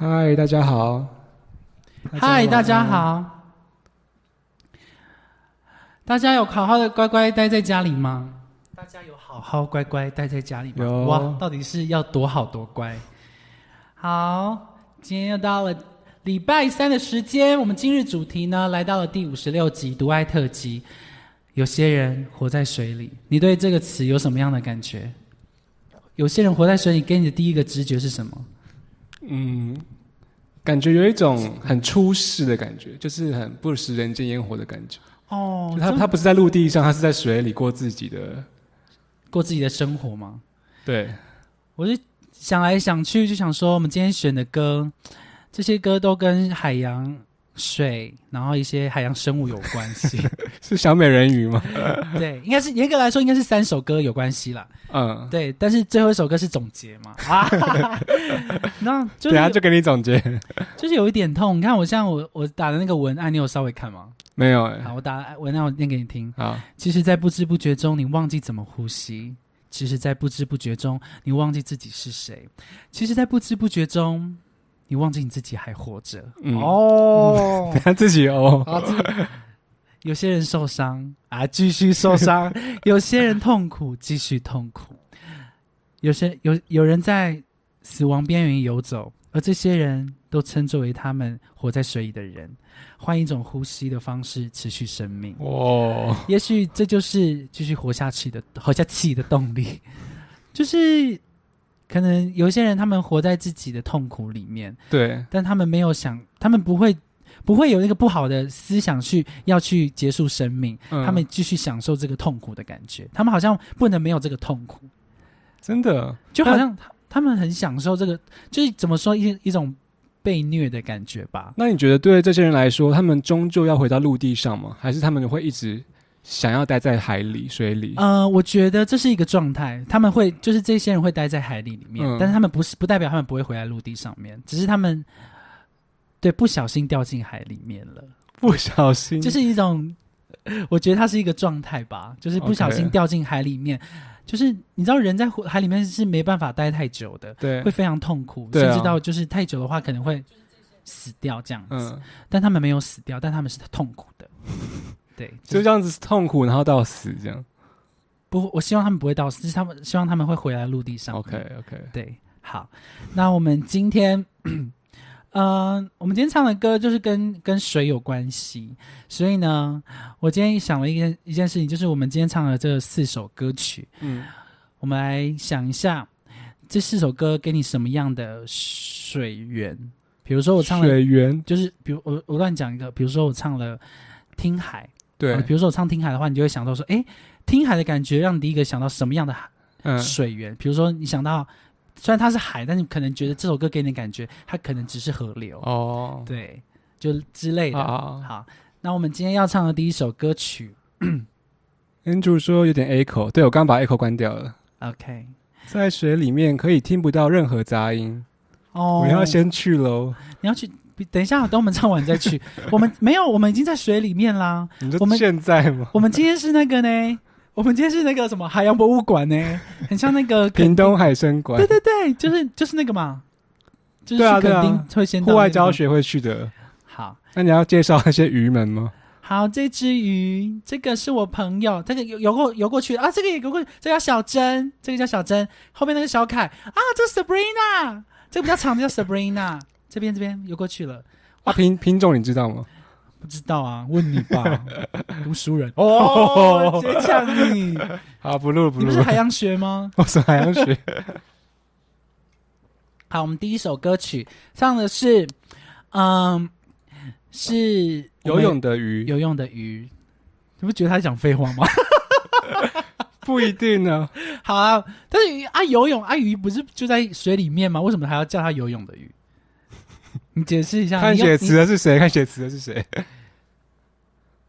嗨，大家好。嗨，大家。好。大家有好好的乖乖待在家里吗？大家有好好乖乖待在家里吗？哇，到底是要多好多乖？好，今天又到了礼拜三的时间，我们今日主题呢来到了第五十六集独爱特辑。有些人活在水里，你对这个词有什么样的感觉？有些人活在水里，给你的第一个直觉是什么？嗯，感觉有一种很出世的感觉，就是很不食人间烟火的感觉。哦他他不是在陆地上，他是在水里过自己的。过自己的生活吗？对，我就想来想去，就想说，我们今天选的歌，这些歌都跟海洋、水，然后一些海洋生物有关系。是小美人鱼吗？对，应该是严格来说，应该是三首歌有关系啦。嗯，对，但是最后一首歌是总结嘛？啊，那就等下就给你总结。就是有一点痛。你看我像我我打的那个文案，你有稍微看吗？没有哎、好，我打文案，我念给你听。好，其实，在不知不觉中，你忘记怎么呼吸；其实，在不知不觉中，你忘记自己是谁；其实，在不知不觉中，你忘记你自己还活着。嗯。哦。等，下自己哦。有些人受伤。啊，继续受伤；有些人痛苦，继续痛苦；有些有有人在死亡边缘游走，而这些人都称作为他们活在水里的人，换一种呼吸的方式持续生命。哦，也许这就是继续活下去的活下去的动力，就是可能有一些人他们活在自己的痛苦里面，对，但他们没有想，他们不会不会有那个不好的思想去要去结束生命，嗯。他们继续享受这个痛苦的感觉，他们好像不能没有这个痛苦，真的。就好像他他们很享受这个，就是怎么说一一种被虐的感觉吧。那你觉得对这些人来说，他们终究要回到陆地上吗？还是他们会一直想要待在海里、水里？呃，我觉得这是一个状态，他们会就是这些人会待在海里里面，嗯。但是他们不是不代表他们不会回来陆地上面，只是他们对不小心掉进海里面了，不小心？就是一种，我觉得它是一个状态吧，就是不小心掉进海里面就是你知道人在海里面是没办法待太久的，对。会，非常痛苦，甚至到就是太久的话可能会死掉这样子，嗯，但他们没有死掉，但他们是痛苦的，对，就这样子痛苦，然后到死这样。不，我希望他们不会到死，是他们希望他们会回来陆地上。OK OK，对，好，那我们今天，嗯、我们今天唱的歌就是跟跟水有关系，所以呢，我今天想了一件一件事情，就是我们今天唱的这四首歌曲，嗯，我们来想一下，这四首歌给你什么样的水源？比如说我唱了，水源，就是比如我我乱讲一个，比如说我唱了《听海》，对啊，比如说我唱《听海》的话，你就会想到说，哎，听海的感觉让你第一个想到什么样的海？嗯，水源，比如说你想到，虽然它是海，但你可能觉得这首歌给你的感觉，它可能只是河流，哦，对，就之类的。啊好，那我们今天要唱的第一首歌曲，Andrew 说有点 echo，对我刚把 echo 关掉了。，OK，在水里面可以听不到任何杂音，哦，我要先去喽。你要去，等一下，等我们唱完再去。我们没有，我们已经在水里面啦。你我们说现在吗？我们今天是那个呢，我们今天是那个什么海洋博物馆呢，很像那个 屏东海参馆对，对对，就是就是那个嘛，就是对啊去垦对啊丁会先户外教学会去的。好那你要介绍那些鱼们吗？好，这只鱼，这个是我朋友，这个游游过游过去啊，这个也游过去，这个叫小珍，这个叫小珍，后面那个小凯啊，这是 Sabrina，这个比较长的叫 Sabrina，这边这边游过去了，啊，品品种你知道吗？不知道啊，问你吧，读书人哦，直接抢你，好，不录了不录了。你不是海洋学吗？我是海洋学。好，我们第一首歌曲唱的是，嗯，是游泳的鱼游泳的鱼，你不觉得他讲废话吗？不一定呢。好啊，但是鱼啊，游泳啊，鱼不是就在水里面吗？为什么还要叫它游泳的鱼？你解释一下。看你写词的是谁？看写词的是谁？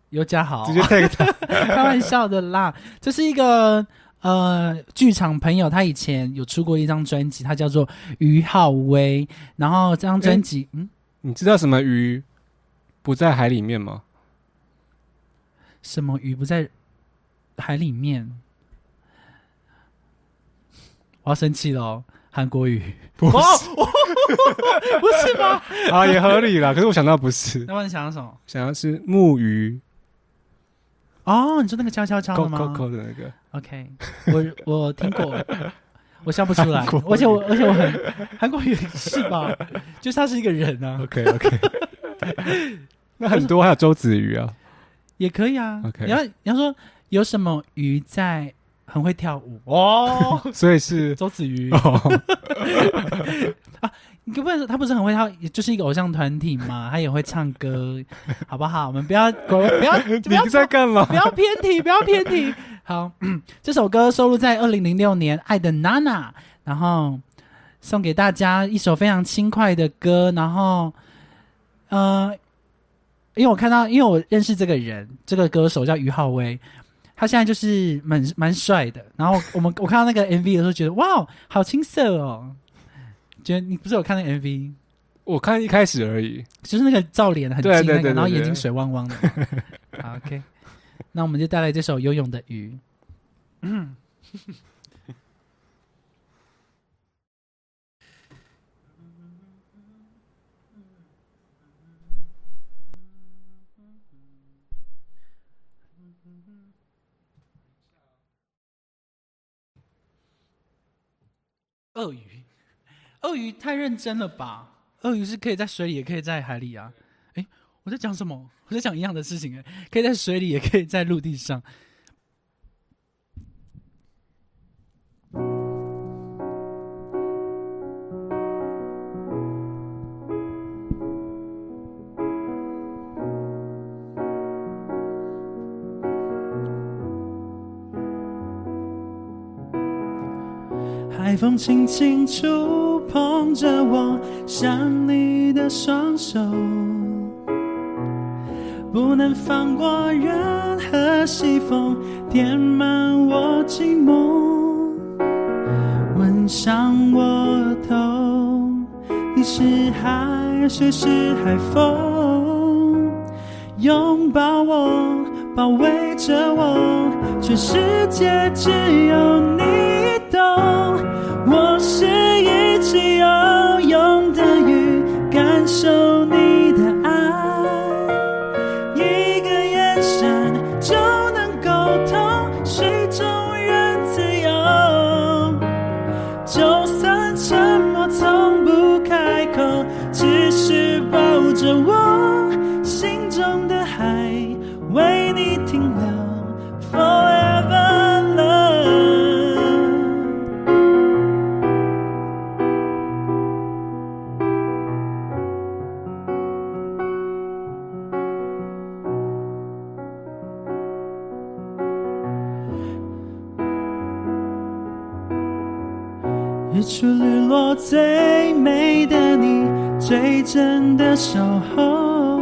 尤嘉豪，直接 take 他。开玩笑的啦。这是一个呃剧场朋友，他以前有出过一张专辑，他叫做于浩威。然后这张专辑，嗯，你知道什么鱼不在海里面吗？什么鱼不在海里面？我要生气了哦，韩国语不哦，不是吗？啊，也合理啦。可是我想到不是，那么你想要什么？想要是木鱼哦，你说那个敲敲敲扣的吗？扣扣的那个。OK，我我听过，我笑不出来而且我而且我很韩国语是吧？就是他是一个人啊，OK OK。那很多还有周子瑜啊，也可以啊。OK 你要你要说有什么鱼在很会跳舞哦，所以是周子瑜，哦，你可不可以他不是很会跳，也就是一个偶像团体嘛，他也会唱歌，好不好？我们不要不要不要你在干嘛不？要偏题，不要偏题。好，嗯这首歌收录在二零零六年《爱的娜娜》，然后送给大家一首非常轻快的歌。然后，呃，因为我看到，因为我认识这个人，这个歌手叫于浩威，他现在就是蛮蛮帅的。然后我们我看到那个 MV 的时候，觉得哇，好青涩哦。觉得你不是有看那个 MV，我看一开始而已。就是那个照脸很近那个，对对对对然后眼睛水汪汪的。好，OK，那我们就带来这首《游泳的鱼》。鳄鱼，鳄鱼太认真了吧？鳄鱼是可以在水里，也可以在海里啊。诶，我在讲什么？我在讲一样的事情诶，可以在水里，也可以在陆地上。海风轻轻触碰着我想你的双手，不能放过任何西风填满我寂寞，吻上我头，你是海水是海风，拥抱我，包围着我，全世界只有你懂。真的守候。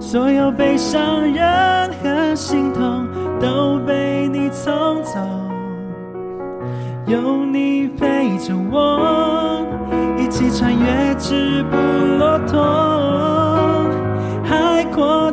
所有悲伤、任何心痛都被你冲走，有你陪着我，一起穿越直布罗陀，海阔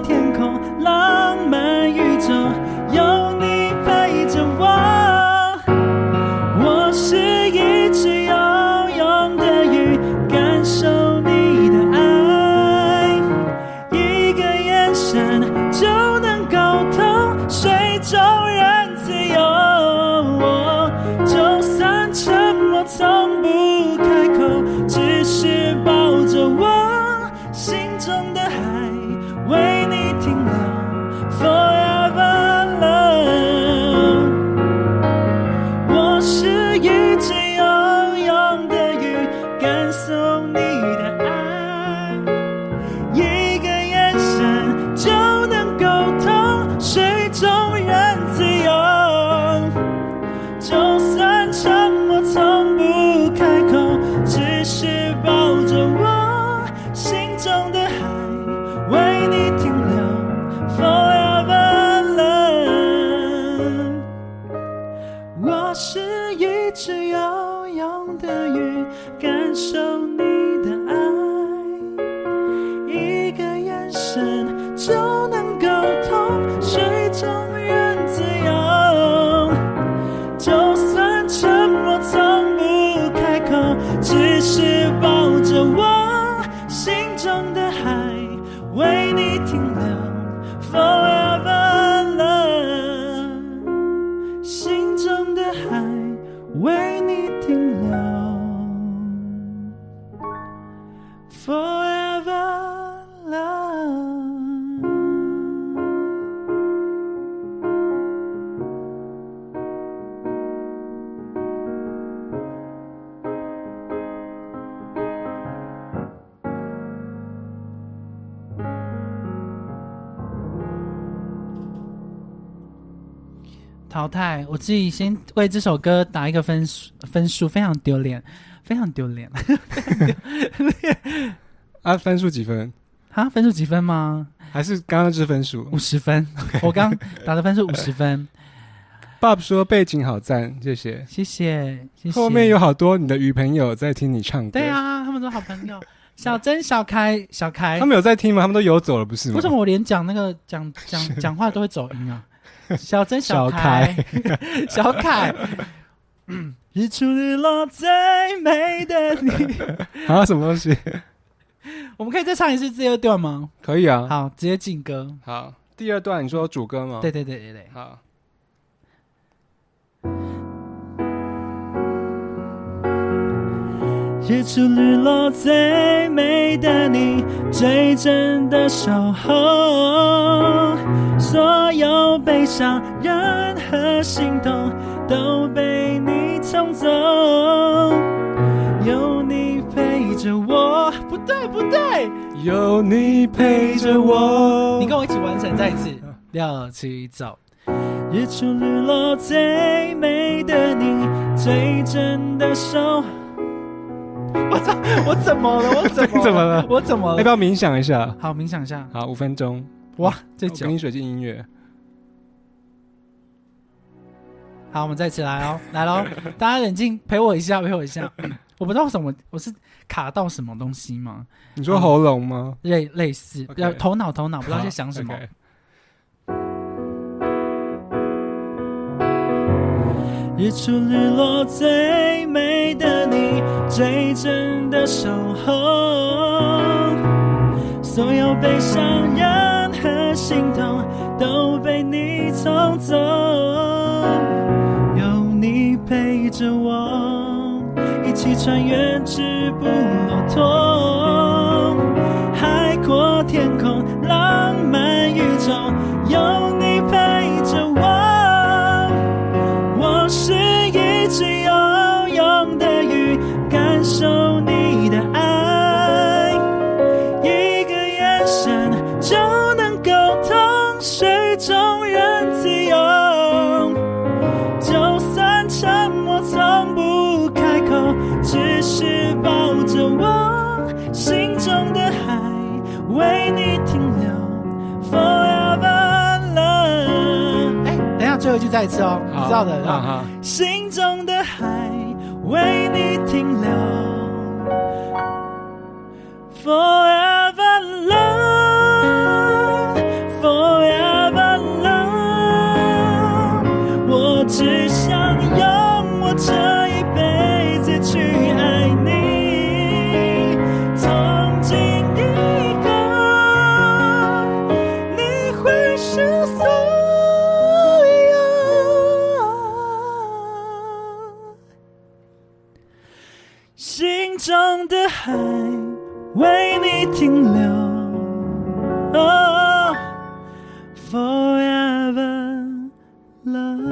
我自己先为这首歌打一个分数，分数非常丢脸，非常丢脸。啊，分数几分？啊，分数几分吗？还是刚刚是分数五十分，我刚打的分数五十分，？Bob 说背景好赞，谢谢。谢谢谢谢。后面有好多你的女朋友在听你唱歌，对，啊，他们都好朋友，小珍、小开、小开他。们有在听吗？他们都游走了，不是吗？为什么我连讲那个讲讲讲话都会走音啊？小曾、小凯、小凯，嗯，日出日落最美的你。啊？什么东西？我们可以再唱一次这二段吗？可以啊。好，直接进歌。好，第二段你说主歌吗？对，对对对对。好。日出日落最美的你，最真的守候，所有悲伤、任何心痛都被你冲走，有你陪着我。不对，不对，有你陪着我。你跟我一起完成，再一次，六七走。日出日落最美的你，最真的手。我操我怎么了？我怎么 怎么了我怎么了？要不要冥想一下？好，冥想一下。好，五分钟。哇，最久我给。你水晶音乐。好，我们再一起来哦，来喽！大家冷静，陪我一下，陪我一下。我不知道什么，我是卡到什么东西吗？你说喉咙吗？类类似要头脑头脑，不知道在想什么。日出日落最美的你，最真的守候，所有悲伤、任何心痛都被你冲走，有你陪着我，一起穿越直布罗陀，海阔天空，浪漫宇宙，有你陪着我。我是一只游泳的鱼，感受只是抱着我心中的海，为你停留，forever love。哎，等一下，最后一句再一次哦，你知道的，好啊。心中的海为你停留，Forever love, 海为你停留、哦 forever love。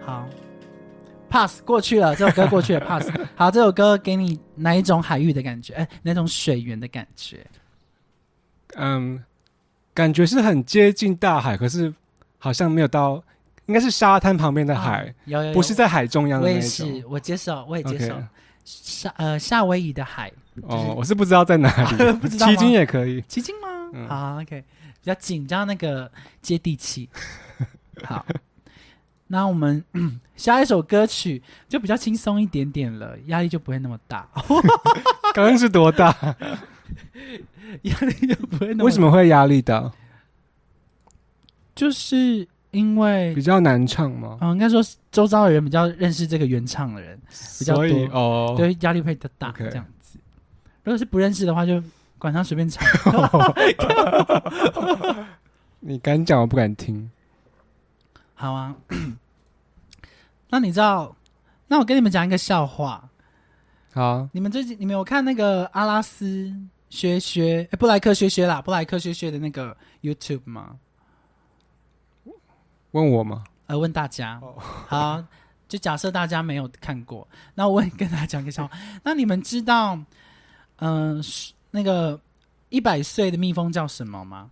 好，pass 过去了，这首歌过去了，pass。好，这首歌给你哪一种海域的感觉？哎，哪种水源的感觉？嗯，感觉是很接近大海，可是好像没有到，应该是沙滩旁边的海，不是在海中央的我也那种。是，我接受，我也接 OK 受。夏呃夏威夷的海，哦，我是不知道在哪里，不知道吗奇经也可以。奇经吗？嗯好，OK，比较紧，张那个接地气。好，那我们嗯 下一首歌曲就比较轻松一点点了，压力就不会那么大，刚刚是多大？压力就不会那么。为什？么会压力大？就是因为比较难唱吗？嗯，应该说周遭的人比较认识这个原唱的人，比较所以多哦，对，压力会比较大这样子。如果是不认识的话，就管他随便唱。你敢讲，我不敢听。好啊，那你知道？那我跟你们讲一个笑话。好，你们最近你们有看那个阿拉斯薛薛、诶布莱克薛薛啦，布莱克薛薛的那个 YouTube 吗？问我吗？呃，问大家。哦好，就假设大家没有看过，那我也跟大家讲个笑话。那你们知道，嗯、是那个一百岁的蜜蜂叫什么吗？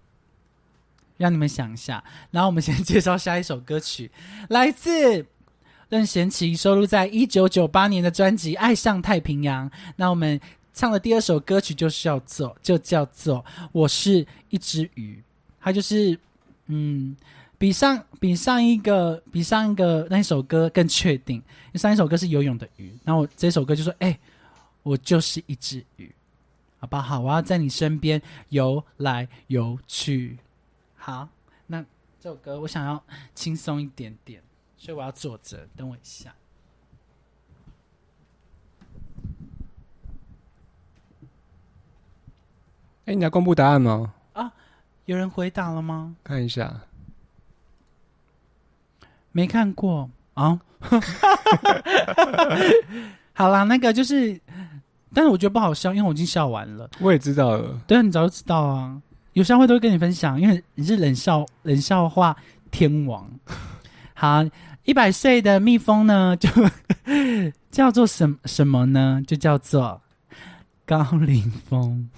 让你们想一下。然后我们先介绍下一首歌曲，来自任贤齐收录在一九九八年的专辑《爱上太平洋》。那我们唱的第二首歌曲就是叫做就叫做《我是一只鱼》，它就是嗯。比上比上一个比上一个那一首歌更确定，上一首歌是游泳的鱼，然后我这首歌就说：“哎、我就是一只鱼，好不好？我要在你身边游来游去。”好，那这首歌我想要轻松一点点，所以我要坐着，等我一下。哎、你要公布答案吗？啊有人回答了吗？看一下。没看过啊。好啦，那个就是，但是我觉得不好笑，因为我已经笑完了。我也知道了。对啊，你早就知道啊，有笑话都会跟你分享，因为你是冷笑冷笑话天王。好，一百岁的蜜蜂呢，就 叫做什什么呢？就叫做高凌风。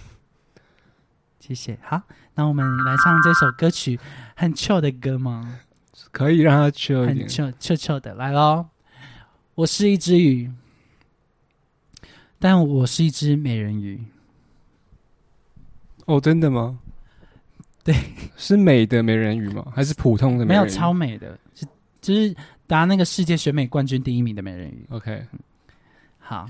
谢谢。好，那我们来唱这首歌曲，很 chill 的歌吗？可以让它 chill 一很点。chill chill chill 的，来喽！我是一只鱼，但我是一只美人鱼。哦，真的吗？对，是美的美人鱼吗？还是普通的美没人鱼？有超美的，是就是拿那个世界选美冠军第一名的美人鱼。OK。好，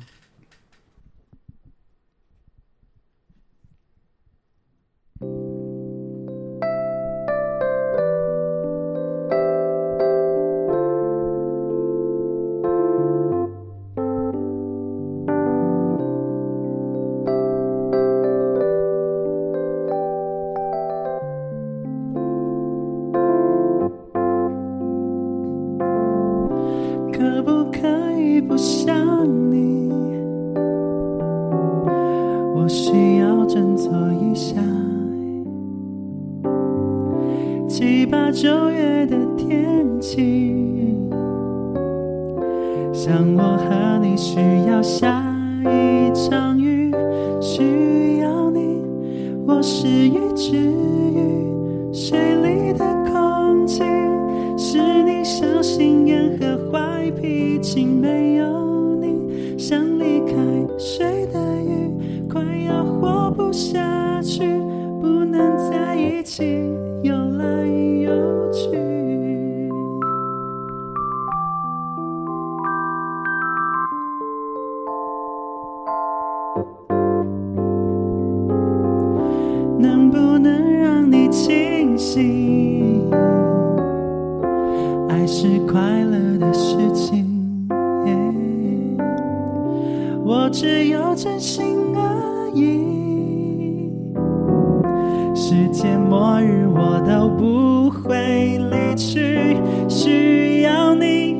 世界末日我都不会离去，需要你。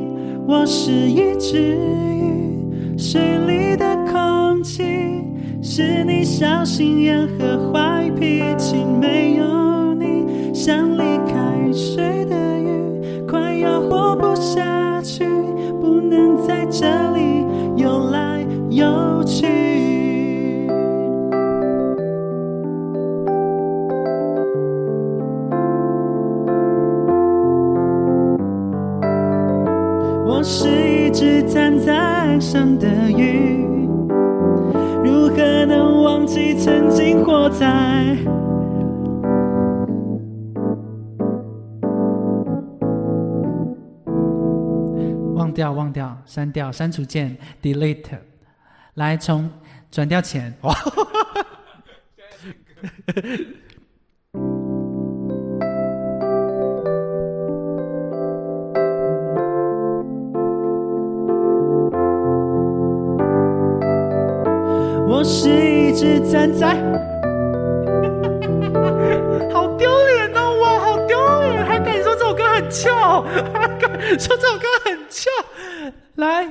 我是一只鱼，水里的空气是你小心眼和坏脾气，没有你，像离开水的鱼，快要活不下去，不能在这里游来游上的雨如何能忘记曾经活在？忘掉忘掉删掉删除键 delete 来从转掉钱。我是一只站在，好丢脸哦，我好丢脸，还敢说这首歌很俏，还敢说这首歌很俏，来，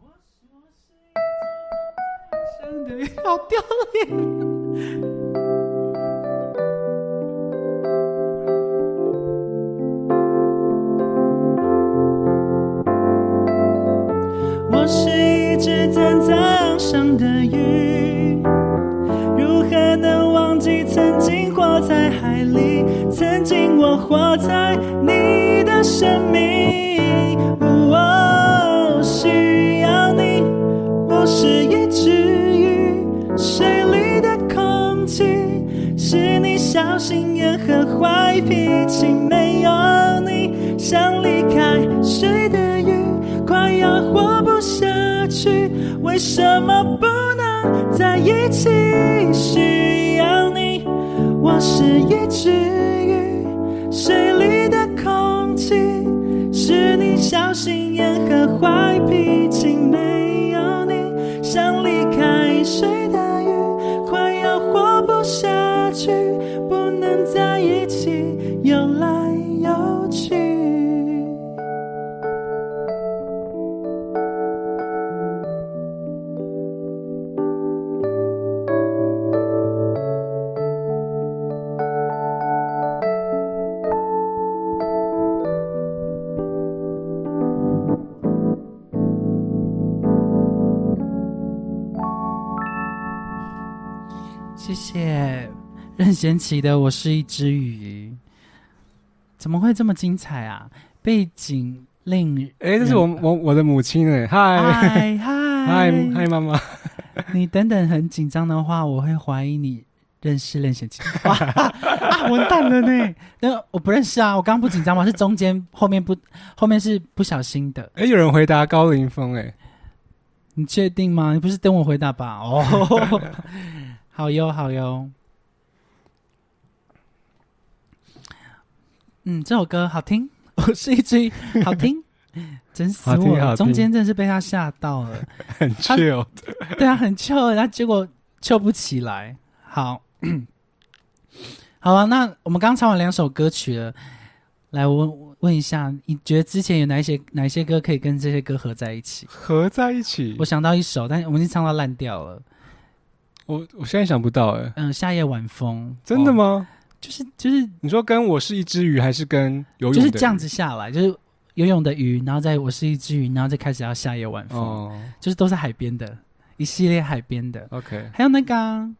我是一直站在上的，好丢脸。我是一直站在岸上的鱼，如何能忘记曾经活在海里？曾经我活在你的生命，我需要你。我是一只鱼，水里的空气是你小心眼和坏脾气。没有你，像离开？水的鱼。快要活不下去，为什么不能在一起？需要你，我是一只鱼，水里的空气是你小心眼和坏脾气。任贤齐的《我是一只鱼》，怎么会这么精彩啊？背景令人哎，这是我我我的母亲哎，嗨嗨嗨嗨嗨，妈妈，你等等很紧张的话，我会怀疑你认识任贤齐。完蛋了呢！那我不认识啊，我刚刚不紧张吗？是中间后面不后面是不小心的。哎，有人回答高凌风哎，你确定吗？你不是等我回答吧？哦，好哟，好哟。嗯，这首歌好听，我是一只好听，真死我中间真的是被他吓到了。很 chill，对啊，很翘，然后结果翘不起来。好，好啊，那我们刚唱完两首歌曲了，来问问一下，你觉得之前有哪一些哪一些歌可以跟这些歌合在一起？合在一起我。想到一首，但我们已经唱到烂掉了。我我现在想不到哎，嗯，夏夜晚风，哦？真的吗？就是就是你说跟我是一只鱼，还是跟游泳？就是这样子。下来，就是游泳的鱼，然后再我是一只鱼，然后再开始要夏夜晚风，哦就是都是海边的一系列海边的，，OK。还有那个啊、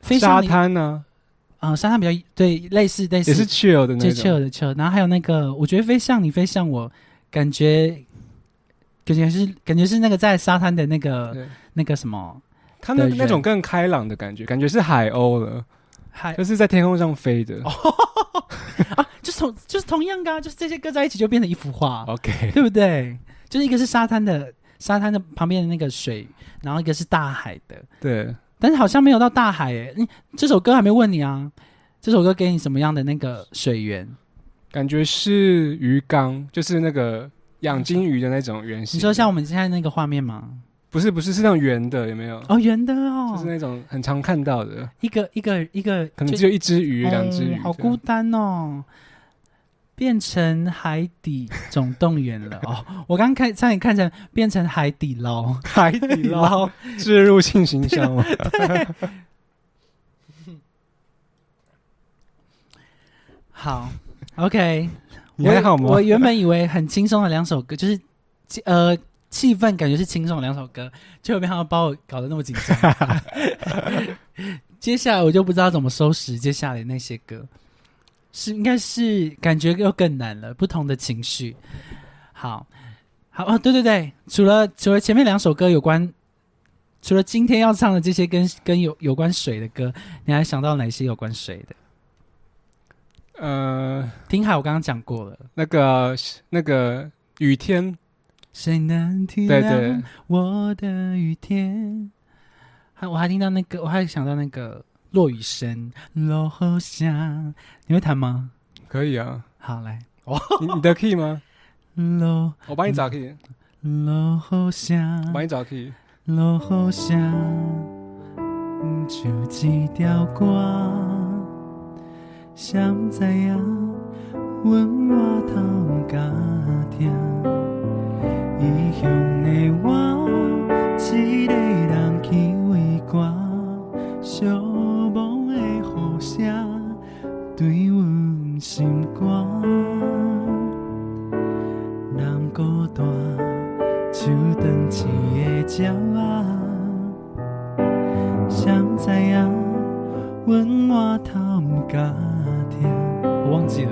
飞沙滩呢，啊、沙滩比较对，类似类似也是 chill 的那最种。chill 的 chill，然后还有那个，我觉得飞向你，飞向我，感觉感觉是感觉是那个在沙滩的那个那个什么他那那种更开朗的感觉，感觉是海鸥了，海就是在天空上飞的。啊，就是同就是同样的、啊，就是这些搁在一起就变成一幅画，OK，对不对？就是一个是沙滩的沙滩的旁边的那个水，然后一个是大海的，对，但是好像没有到大海诶。你这首歌还没问你啊，这首歌给你什么样的那个水源？感觉是鱼缸，就是那个养金鱼的那种圆形。你说像我们现在那个画面吗？不是不是是那种圆的，有没有？哦，圆的哦，就是那种很常看到的，一个一个一个，可能只有一只鱼、两只鱼哦，好孤单哦。变成海底总动员了 哦！我刚看差点看成变成海底捞，海底捞植入性形象吗？好，OK。你还好吗？我我原本以为很轻松的两首歌，就是呃气氛感觉是轻松的两首歌，结果没想到把我搞得那么紧张。接下来我就不知道怎么收拾接下来那些歌，是应该是感觉又更难了，不同的情绪。好，好哦，对对对，除了除了前面两首歌有关，除了今天要唱的这些跟跟有有关水的歌，你还想到哪些有关水的？呃，听海我刚刚讲过了。那个那个雨天，谁能体谅，我的雨天？还我还听到那个，我还想到那个落雨声，落后下，你会弹吗？可以啊。好，来，你你的 key 吗？落我帮你找 key，落后下，我帮你找 key。落雨声，就一条歌，谁知影，阮我头毋敢听。异乡的我，一个人去畏寒，寂寞的雨声对阮心肝。人孤单，手断一个鸟啊，谁知影，阮我头毋敢听。我忘记了。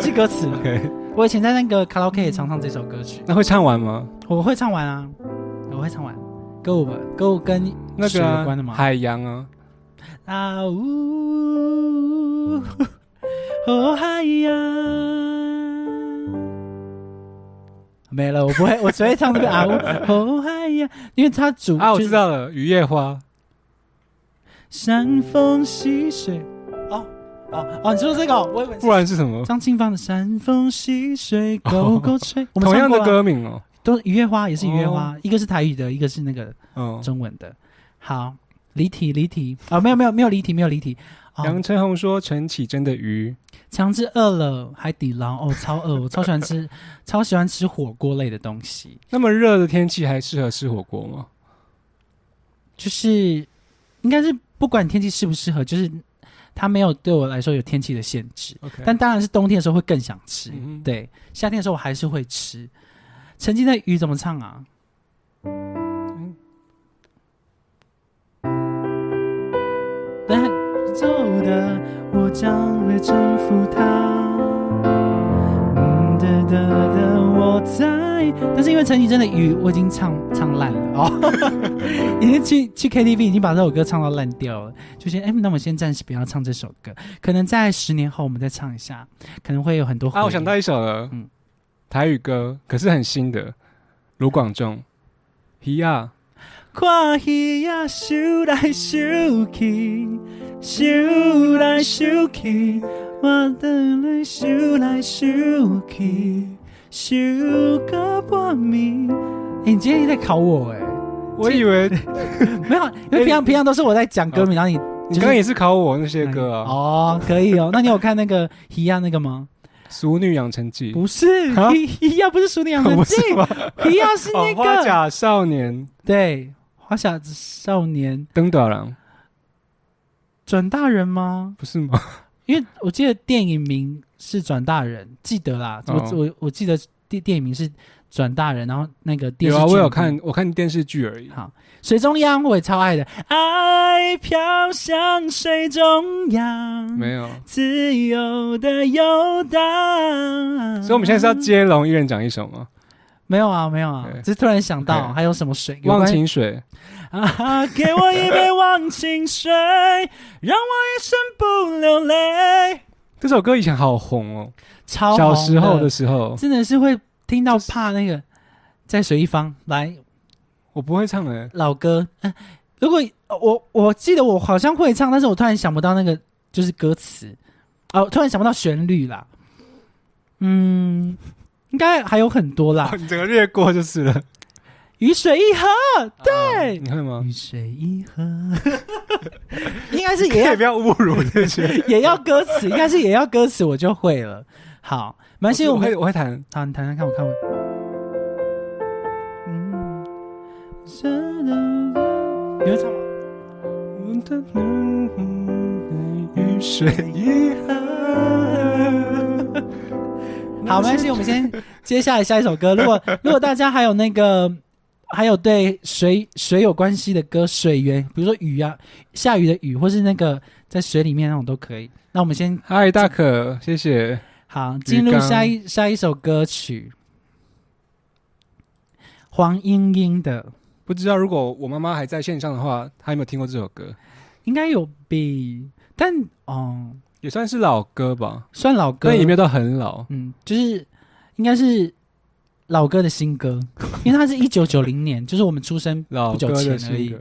记歌词了。OK，我以前在那个卡拉 OK 也常唱这首歌曲，那会唱完吗？我会唱完啊，我会唱完。歌舞吧，歌舞跟那个啊有关的吗？海洋啊，啊呜，哦海洋，没了，我不会，我只会唱那个啊呜，哦海洋，因为它主啊，我就是知道了，雨夜花。山风溪水，哦哦哦，你说这个哦，我以为不然是什么？张清芳的山风溪水 沟沟吹，我们同样的歌名哦。都是雨夜花，也是雨夜花哦，一个是台语的，一个是那个嗯，中文的。好，离题离题啊，没有没有没有离题没有离题。哦杨丞红说陈绮贞的鱼，强制饿了，海底捞哦，超饿，我超喜欢吃，超喜欢吃火锅类的东西，那么热的天气还适合吃火锅吗？就是应该是不管天气适不适合，就是它没有对我来说有天气的限制但当然是冬天的时候会更想吃，嗯对，夏天的时候我还是会吃。曾经的鱼怎么唱啊？但走的我将会征服它。嗯哒哒哒，我在。但是因为陈绮贞的雨，我已经唱唱烂了哦，已经去去 KTV 已经把这首歌唱到烂掉了，就先哎，那我们先暂时不要唱这首歌，可能在十年后我们再唱一下，可能会有很多啊，我想到一首了，嗯。台语歌，可是很新的，卢广仲，鱼啊，看鱼啊，游来游去，游来游去，我等来游来游去，游个半暝。哎、你今天在考我哎、我以为 没有，因为平常平常都是我在讲歌名，然后你你刚刚也是考我那些歌啊，哦，可以哦。那你有看那个鱼啊那个吗？《熟女养成记》不是，啊鱼鱼啊不是《熟女养成记 是》，吗？鱼啊是那哦，花个、甲少年对，花甲少年登短郎转大人吗？不是吗？因为我记得电影名是转大人，记得啦，哦我我我记得电电影名是转大人，然后那个电有啊，视剧名我有看，我看电视剧而已。好，水中央我也超爱的，爱飘向水中央，没有，自由的游荡。所以我们现在是要接龙，一人讲一首吗？没有啊，没有啊，只是突然想到还有什么水？有忘情水，啊！给我一杯忘情水，让我一生不流泪。这首歌以前好红哦，超小红时候的的，时候，真的是会听到怕那个在水一方来我不会唱的。老歌。嗯，如果呃我我记得我好像会唱，但是我突然想不到那个就是歌词，哦，突然想不到旋律啦。嗯，应该还有很多啦哦。你整个略过就是了。雨水一河，对，你会吗？雨水一河，应该是也要不要侮辱这些。也要歌词，应该是也要歌词，我就会了。好，没关系，我会我会弹。好，你弹弹看，我看我。嗯，你会唱吗？雨水一河，好，没关系，我们先接下来下一首歌。如果如果大家还有那个还有对水水有关系的歌，水源，比如说雨啊，下雨的雨，或是那个在水里面那种都可以。那我们先嗨，大可，谢谢。好，进入下一下一首歌曲，黄莺莺的。不知道如果我妈妈还在线上的话，她有没有听过这首歌？应该有比，但哦，也算是老歌吧，算老歌，但也没有到很老。嗯，就是应该是老歌的新歌，因为它是一九九零年，就是我们出生不久前而已。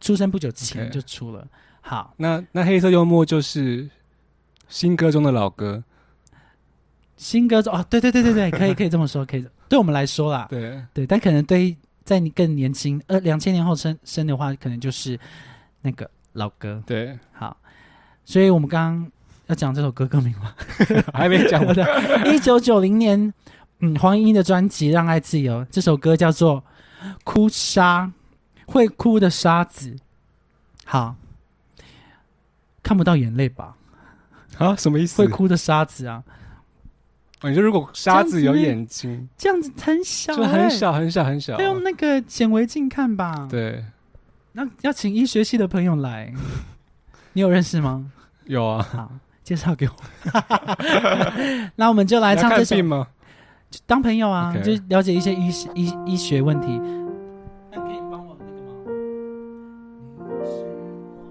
出生不久之前就出了。好，那那黑色幽默就是新歌中的老歌，新歌中哦，对对对对对，可以可以这么说，可以对我们来说啦，对，对，但可能对在你更年轻，呃，两千年后生生的话，可能就是那个老歌。对，好，所以我们刚刚要讲这首歌歌名吗？还没讲完。一九九零年，嗯，黄莺莺的专辑《让爱自由》，这首歌叫做《哭沙》，会哭的沙子。好，看不到眼泪吧？啊，什么意思？会哭的沙子啊，哦你说如果沙子有眼睛，这样子很小、就很，小很小很小要。用那个显微镜看吧。，对，那要请医学系的朋友来，你有认识吗？有啊。好，介绍给我。那我们就来唱这首吗？就当朋友啊 OK 就了解一些医医医学问题。那可以帮我那个吗？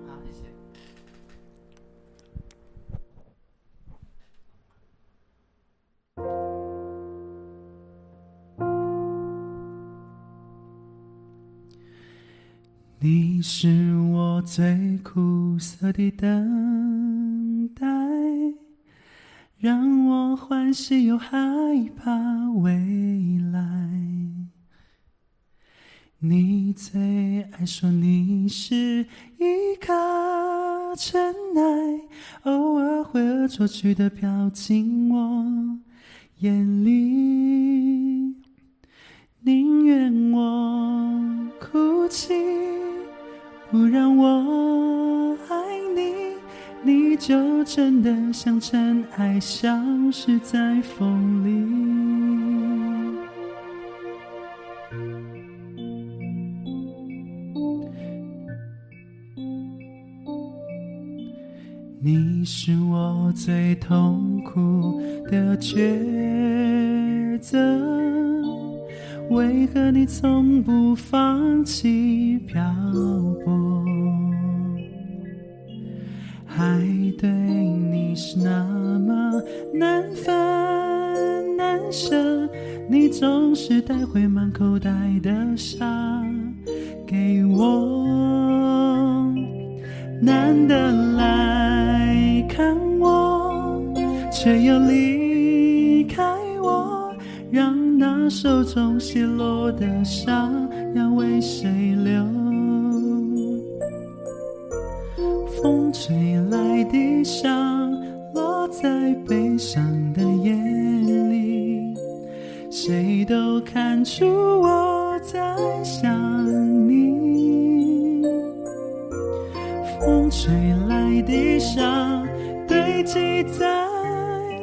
好，谢谢。你是我最苦涩的等待。让我欢喜又害怕未来。你最爱说你是一颗尘埃，偶尔会恶作剧的飘进我眼里。宁愿我哭泣，不让我爱你。你就真的像尘埃，消失在风里。你是我最痛苦的抉择，为何你从不放弃漂泊？还对你是那么难分难舍，你总是带回满口袋的沙给我，难得来看我，却又离开我，让那手中泄落的沙要为谁留？风吹来的伤，落在悲伤的眼里，谁都看出我在想你。风吹来的伤，堆积在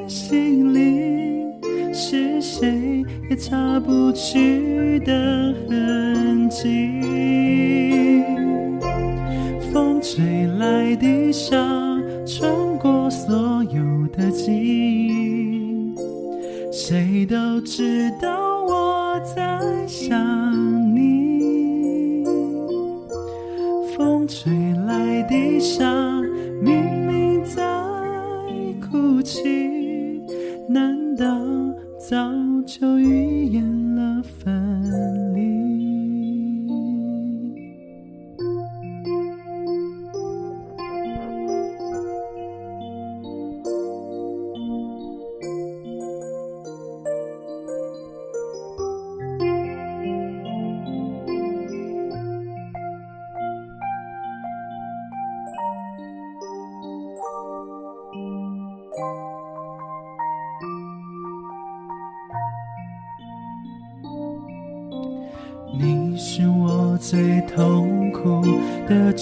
心里，是谁也擦不去的痕迹。风吹来的沙，穿过所有的记忆，谁都知道我在想你。风吹来的沙，明明在哭泣，难道早就预言了分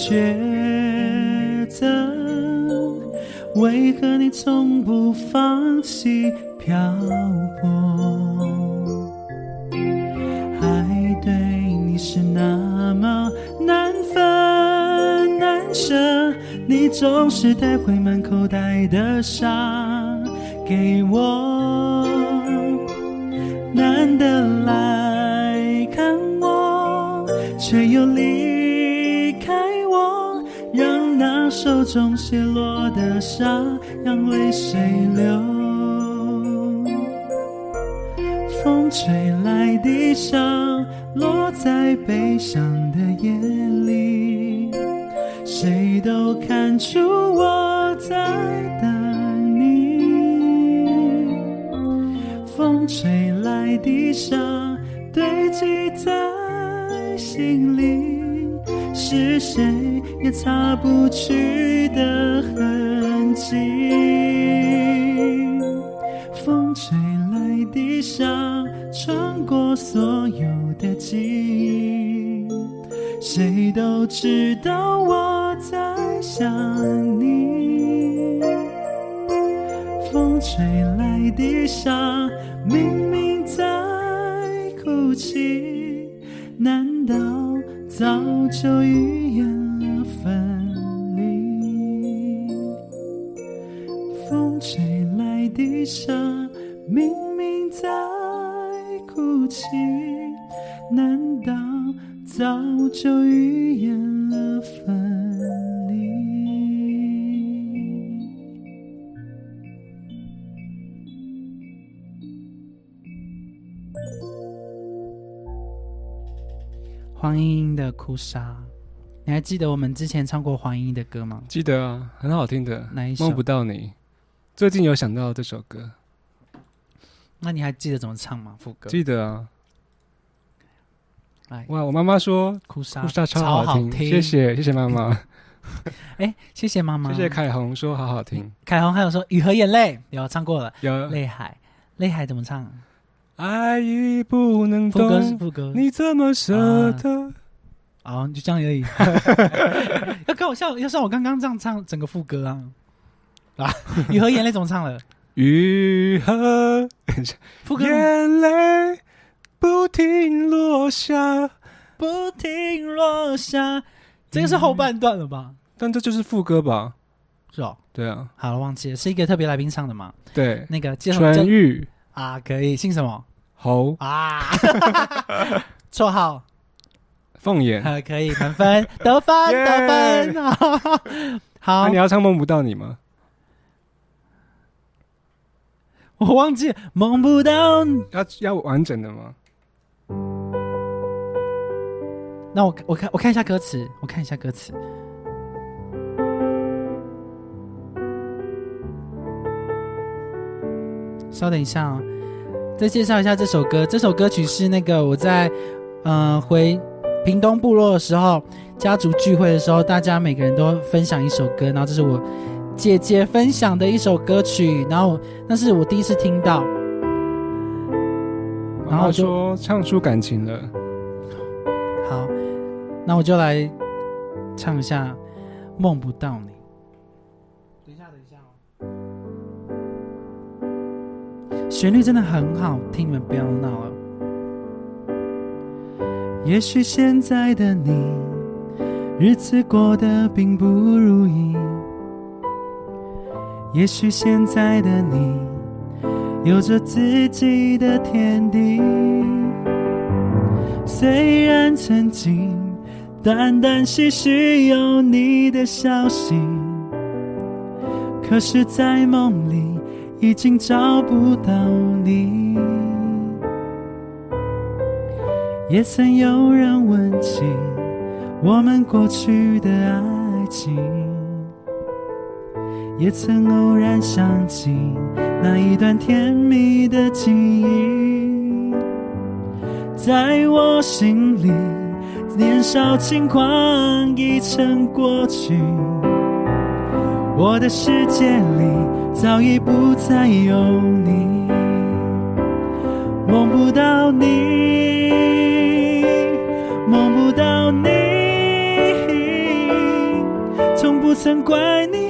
抉择，为何你从不放弃漂泊。爱对你是那么难分难舍，你总是带回满口袋的沙给我，难得来看我，却又离中泻落的沙让泪水流。风吹来的伤，落在悲伤的夜里，谁都看出我在等你。风吹来的伤，堆积在心里，是谁也擦不去的痕迹。风吹来的砂，穿过所有的记忆，谁都知道我在想你。风吹来的砂，明明在哭泣，难道早就预吹来的伤，明明在哭泣，难道早就预言了分离？黄莺莺的《哭砂》，你还记得我们之前唱过黄莺莺的歌吗？记得啊，很好听的，哪一首梦不到你。最近有想到这首歌，那你还记得怎么唱吗？副歌，记得啊。来，哇，我妈妈说哭砂，哭砂超好好听，谢。谢谢谢妈妈，哎，谢谢妈妈，谢谢凯红说好好听，凯红，还有说雨和眼泪，有唱过了。有泪海，泪海怎么唱？爱已不能副歌是懂，副歌。你怎么舍得？哦，就这样而已。要跟我像，要像我刚刚这样唱整个副歌啊 啊！雨和眼泪怎么唱了？雨和 眼泪不停落下，不停落下，这个是后半段了吧？但这就是副歌吧？是哦，对啊，好了，忘记了，是一个特别来宾唱的嘛？对，那个介绍纯玉啊，可以姓什么侯啊？绰号凤眼。呃，可以满分，得分，耶得分。好那你，要唱梦不到你吗？我忘记梦不到。要要完整的吗？那我我看我看一下歌词，我看一下歌词。稍等一下哦，再介绍一下这首歌。这首歌曲是那个我在呃回屏东部落的时候，家族聚会的时候，大家每个人都分享一首歌，然后这是我姐姐分享的一首歌曲，然后那是我第一次听到，然然后说唱出感情了，好，那我就来唱一下《梦不到你》。等一下，等一下哦。旋律真的很好听，你们不要闹了。也许现在的你，日子过得并不如意。也许现在的你，有着自己的天地。虽然曾经断断续续有你的消息，可是，在梦里已经找不到你。也曾有人问起我们过去的爱情，也曾偶然想起那一段甜蜜的记忆。在我心里，年少轻狂已成过去。我的世界里早已不再有你，梦不到你，梦不到你，从不曾怪你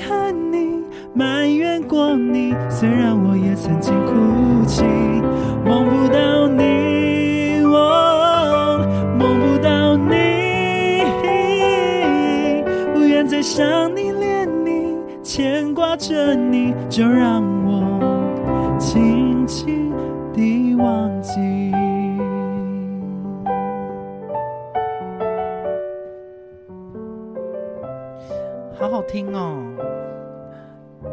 你虽然我也曾经哭泣，梦不到你我，梦不到你，不愿再想你恋你牵挂着你，就让我轻轻地忘记。好好听哦，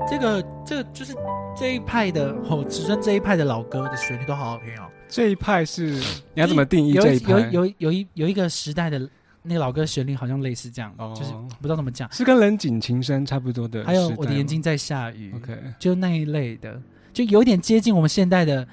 这个。这个就是这一派的哦，只剩这一派的老歌的旋律都好好听哦。这一派是你要怎么定义这一派？有有有一有一个时代的那个老歌旋律，好像类似这样，哦就是不知道怎么讲。是跟人景情深差不多的。还有我的眼睛在下雨，OK，就那一类的，就有点接近我们现代的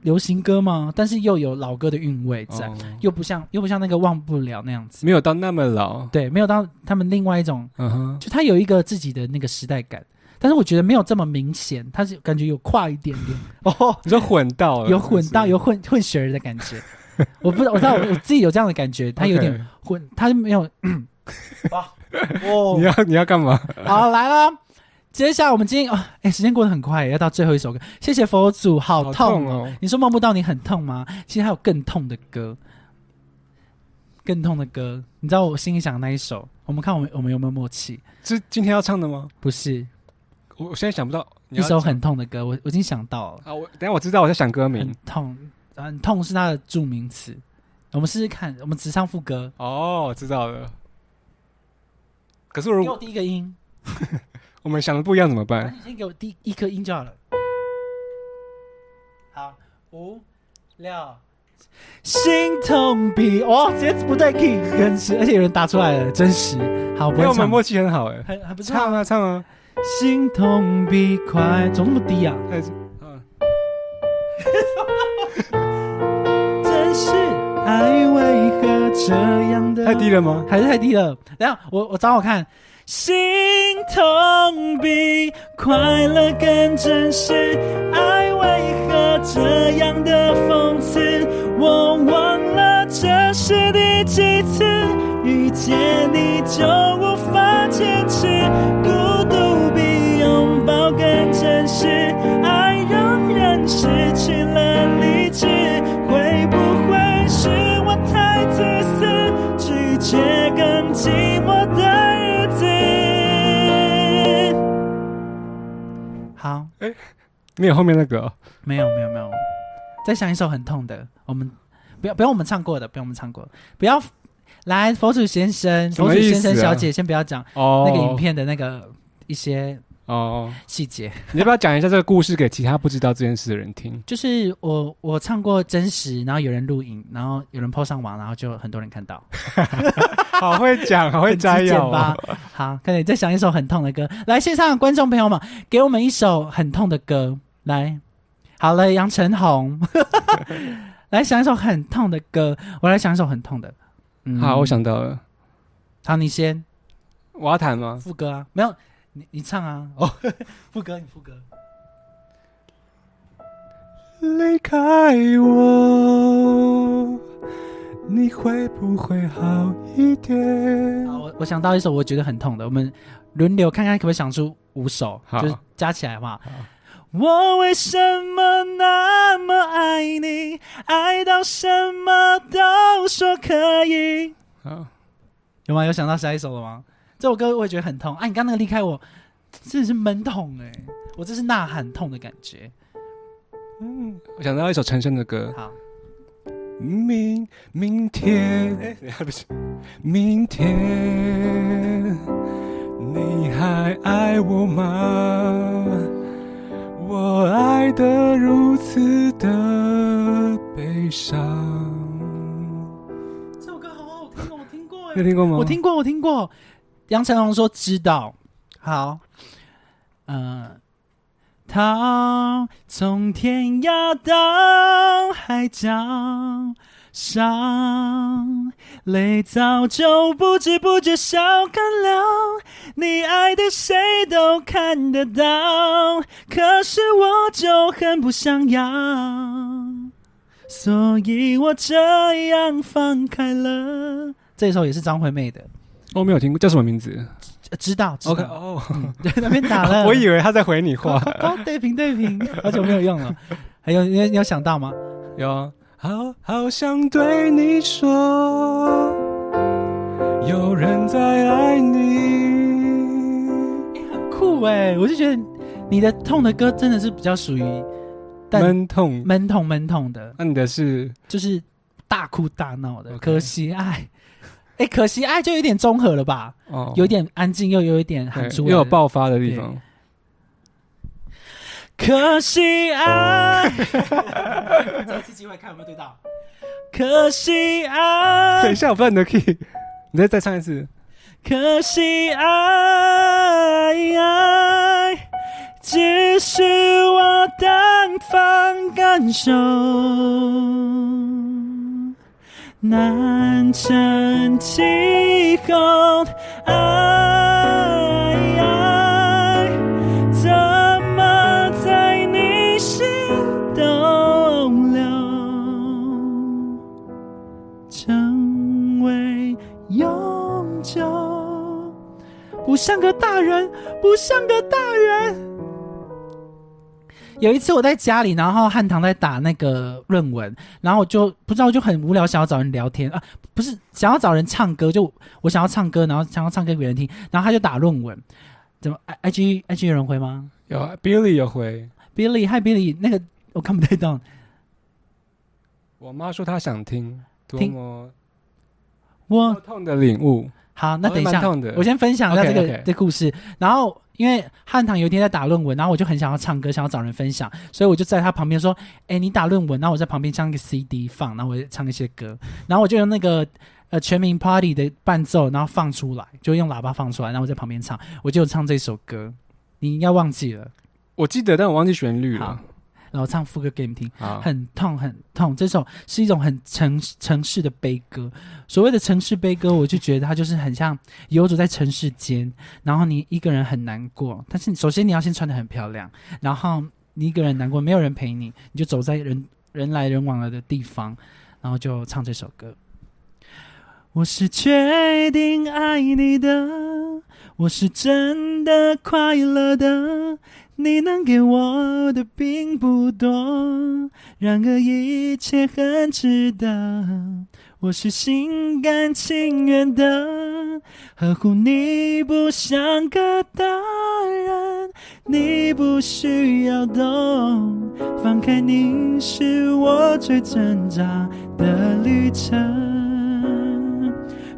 流行歌吗，但是又有老歌的韵味在，哦又不像又不像那个忘不了那样子。没有到那么老。对，没有到他们另外一种，嗯哼，就他有一个自己的那个时代感，但是我觉得没有这么明显，他是感觉有跨一点点 哦，你说混到了，有混到有混混血儿的感觉。我不知道，我知道我我自己有这样的感觉，他有点 混，他没有。哇哦你，要你要干嘛？好来了，接下来我们今天啊，哎、时间过得很快，要到最后一首歌。谢谢佛祖，好痛哦你说梦不到你很痛吗？其实还有更痛的歌，更痛的歌。你知道我心里想的那一首？我们看我们我们有没有默契？是今天要唱的吗？不是我我现在想不到一首很痛的歌，我我已经想到了，啊，我等下我知道，我在想歌名很痛，很痛是它的助名词。我们试试看，我们只唱副歌，哦，我知道了。可是如给我果第一个音，我们想的不一样怎么办？你先给我第一颗音就好了。好，五六，心痛比哦，直接不对 key，真实，而且有人打出来了，真实。好，不会唱，因为我们默契很好哎。很很不错唱啊。啊唱啊！心痛比快，怎么那么低啊？哎 嗯真是爱为何这样的？太低了吗？还是太低了。等下，我我找我看，心痛比快乐更真实，爱为何这样的讽刺？我忘了这是第几次遇见你就无法坚持，孤独比拥抱更真实，爱让人失去了理智，会不会是我太自私，拒绝更寂寞的日子？好，没有后面那个哦。没有没有没有，再想一首很痛的，我们不要不要我们唱过的，不要我们唱过，不要来佛祖先生、佛祖先生小姐，先不要讲哦，那个影片的那个一些哦，细节。你要不要讲一下这个故事给其他不知道这件事的人听？就是我我唱过真实，然后有人录影，然后有人 PO 上网，然后就很多人看到，好会讲，好会很摘要极简吧哦。？好，可以再想一首很痛的歌，来线上的观众朋友们，给我们一首很痛的歌，来，好了，杨丞琳，来想一首很痛的歌，我来想一首很痛的。嗯好，我，想到了，好，你先我要弹吗？副歌啊，没有，你你唱啊，哦，副歌你副歌，离开我，你会不会好一点？好，我我想到一首我觉得很痛的，我们轮流看看可不可以想出五首，就是加起来嘛？我为什么那么爱你，爱到什么都说可以？好，有吗？有想到下一首了吗？这首歌我也觉得很痛。啊，你刚刚那个离开我，真的是闷痛哎、我这是呐喊痛的感觉。嗯，我想到一首陈升的歌，好，明明天，哎，不是，明天你还爱我吗？我爱得如此的悲伤。这首歌好好听哦，我听过你有听过吗？我听过，我听过。杨丞琳说知道。好，嗯、他从天涯到海角伤，泪早就不知不觉笑干了。你爱的谁都看得到，可是我就很不想要，所以我这样放开了。这首也是张惠妹的，我没有听过，叫什么名字呃知道知道？OK，哦，对，那边打了。我以为他在回你话。高对平对平，好久没有用了。还有你你有想到吗？有啊，好好想对你说，有人在爱你。很酷酷哎！我就觉得你的痛的歌真的是比较属于但闷痛。闷痛闷痛的，那你的是就是大哭大闹的。可惜爱，哎，可惜爱就有点综合了吧，哦，有点安静又有一点喊对出来，又有爆发的地方。可惜爱，这次机会看有没有对到。可惜爱 等一，下，我不知道你的 key，你再再唱一次。可惜爱，只是我单方感受，难成气候。爱，怎么在你心逗留？成为永久，不像个大人，不像个大人。有一次我在家里，然后汉唐在打那个论文，然后我就不知道，就很无聊，想要找人聊天啊，不是想要找人唱歌，就我想要唱歌，然后想要唱歌给别人听，然后他就打论文，怎么 i i g i g 有人回吗有啊 Billy 有回，？Billy，嗨 Billy，那个我看不太到，我妈说她想听，多听么我痛的领悟。好，那等一下。我先分享一下这个这故事。然后因为汉唐有一天在打论文，然后我就很想要唱歌，想要找人分享，所以我就在他旁边说：“哎，你打论文。”然后我在旁边将一个 CD 放，然后我就唱一些歌，然后我就用那个呃全民 Party 的伴奏，然后放出来，就用喇叭放出来，然后我在旁边唱，我就唱这首歌。你应该忘记了，我记得，但我忘记旋律了。然后唱副歌给你们听。很痛很痛，这首是一种很城城市的悲歌。所谓的城市悲歌，我就觉得它就是很像游走在城市间，然后你一个人很难过。但是首先你要先穿的很漂亮，然后你一个人难过，没有人陪你，你就走在人人来人往了的地方，然后就唱这首歌。我是确定爱你的，我是真的快乐的，你能给我的并不多，然而一切很值得。我是心甘情愿的，呵护你不像个大人，你不需要懂，放开你是我最挣扎的旅程。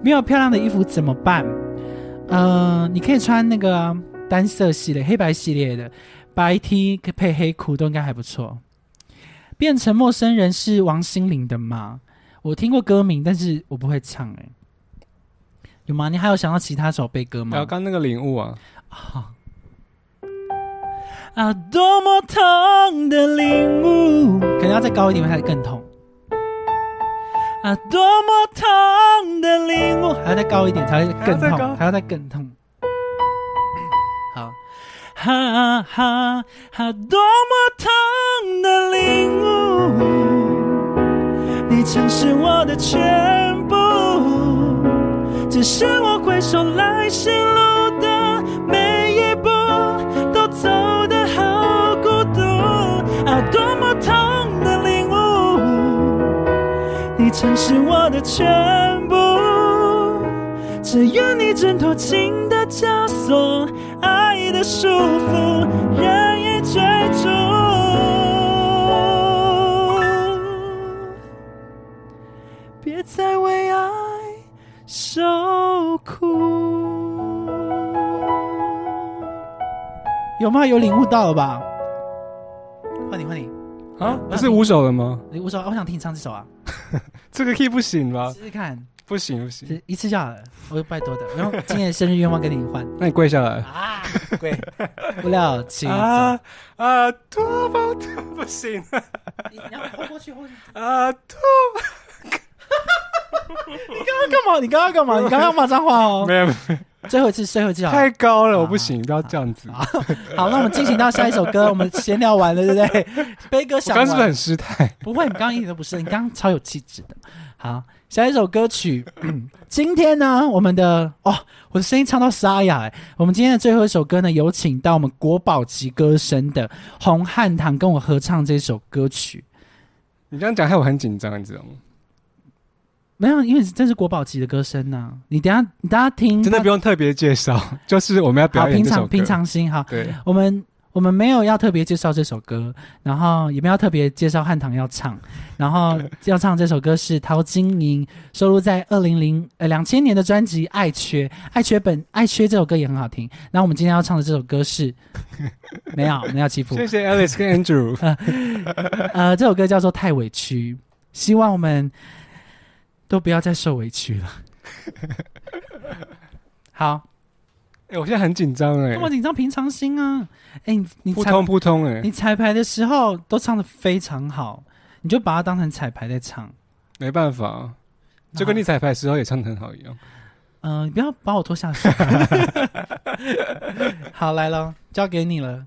没有漂亮的衣服怎么办？呃，你可以穿那个啊单色系列、黑白系列的白 T 配黑裤都应该还不错。变成陌生人是王心凌的吗？我听过歌名，但是我不会唱、欸。有吗？你还有想到其他首悲歌吗？然后刚那个领悟啊，啊，多么痛的领悟，可能要再高一点才更痛。啊，多么痛的领悟，还要再高一点才会更痛，还要再高还要再更痛。好，哈哈哈，多么痛的领悟，你曾是我的全部，只是我回首来时路曾是我的全部，只愿你挣脱情的枷锁，爱的束缚，任意追逐。别再为爱受苦。有吗？有领悟到了吧？换你，换你，啊，不是五首了吗？你五首我想听你唱这首啊，这个 key 不行吗？试试看，不行不行，一次就好了，我拜托的。然后今年的生日愿望跟你换那你跪下来啊，跪，不了情啊啊！多么痛不行你你要拖过去，或者啊！痛 你刚刚干嘛？你刚刚干嘛？你刚刚骂脏话哦没。有没有，最后一次，最后一次好了。太高了，啊我不行，不要这样子。啊好，那我们进行到下一首歌。我们闲聊完了，对不对？悲歌想刚刚是不是很失态？不会，你刚刚一点都不是，你刚刚超有气质的。好，下一首歌曲，嗯，今天呢，我们的哦，我的声音唱到沙哑哎。我们今天的最后一首歌呢，有请到我们国宝级歌声的洪汉堂跟我合唱这首歌曲。你这样讲害我很紧张，你知道吗？没有，因为这是国宝级的歌声呐、你等一下，你大家听，真的不用特别介绍，就是我们要好表。平常平常心哈。对，我们我们没有要特别介绍这首歌，然后也没有特别介绍汉唐要唱，然后要唱这首歌是陶晶莹收录在二零零呃两千年的专辑《爱缺》，《爱缺本》《爱缺》这首歌也很好听。然后我们今天要唱的这首歌是 没有没有欺负，谢谢 Alice 跟 Andrew。呃，这首歌叫做《太委屈》，希望我们都不要再受委屈了。好，哎、我现在很紧张哎那，么紧张，平常心啊！哎、你扑通扑通哎，你彩排的时候都唱的非常好，你就把它当成彩排在唱。没办法，就跟你彩排的时候也唱的很好一样。嗯、你不要把我拖下水。好，来了，交给你了。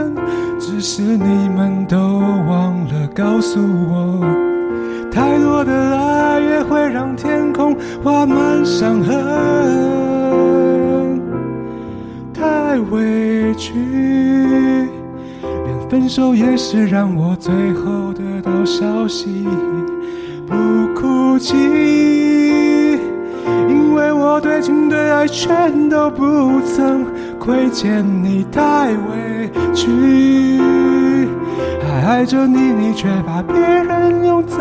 是你们都忘了告诉我，太多的爱也会让天空划满伤痕。太委屈。连分手也是让我最后得到消息，不哭泣，因为我对情对爱全都不曾亏欠你，太委屈。还爱着你，你却把别人拥在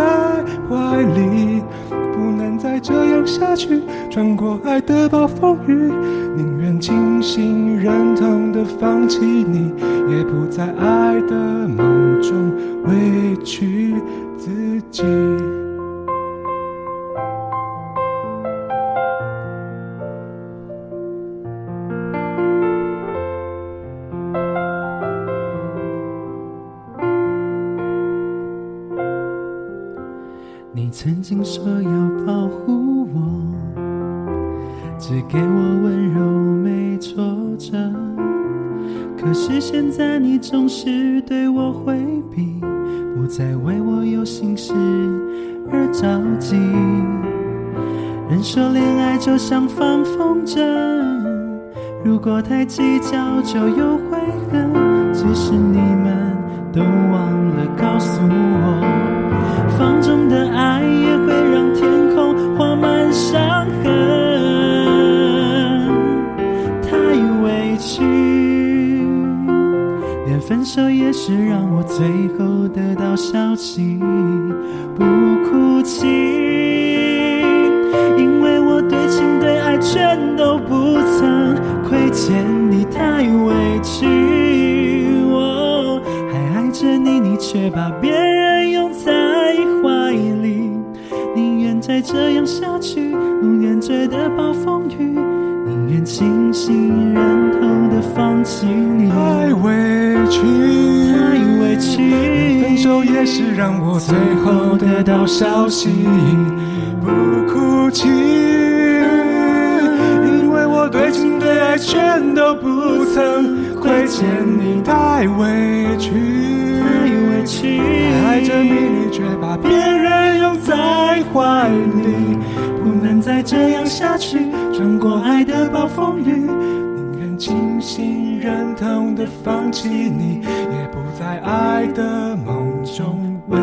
怀里，不能再这样下去。穿过爱的暴风雨，宁愿清醒忍痛的放弃你，也不在爱的梦中委屈自己。经说要保护我，只给我温柔没挫折。可是现在你总是对我回避，不再为我有心事而着急。人说恋爱就像放风筝，如果太计较就有悔恨。只是你们都忘了告诉我。放纵的爱也分手也是让我最后得到消息，不哭泣，因为我对情对爱全都不曾亏欠你，太委屈，我还爱着你，你却把别人拥在怀里，宁愿再这样下去，五年追的暴风雨，宁愿清醒人放弃你，太委屈，太委屈，分手也是让我最后得到消息，不哭泣，因为我对情对爱全都不曾亏欠你，太委屈，太委屈，爱着你，你却把别人拥在怀里，不能再这样下去，穿过爱的暴风雨。清醒忍痛的放弃你，也不在爱的梦中为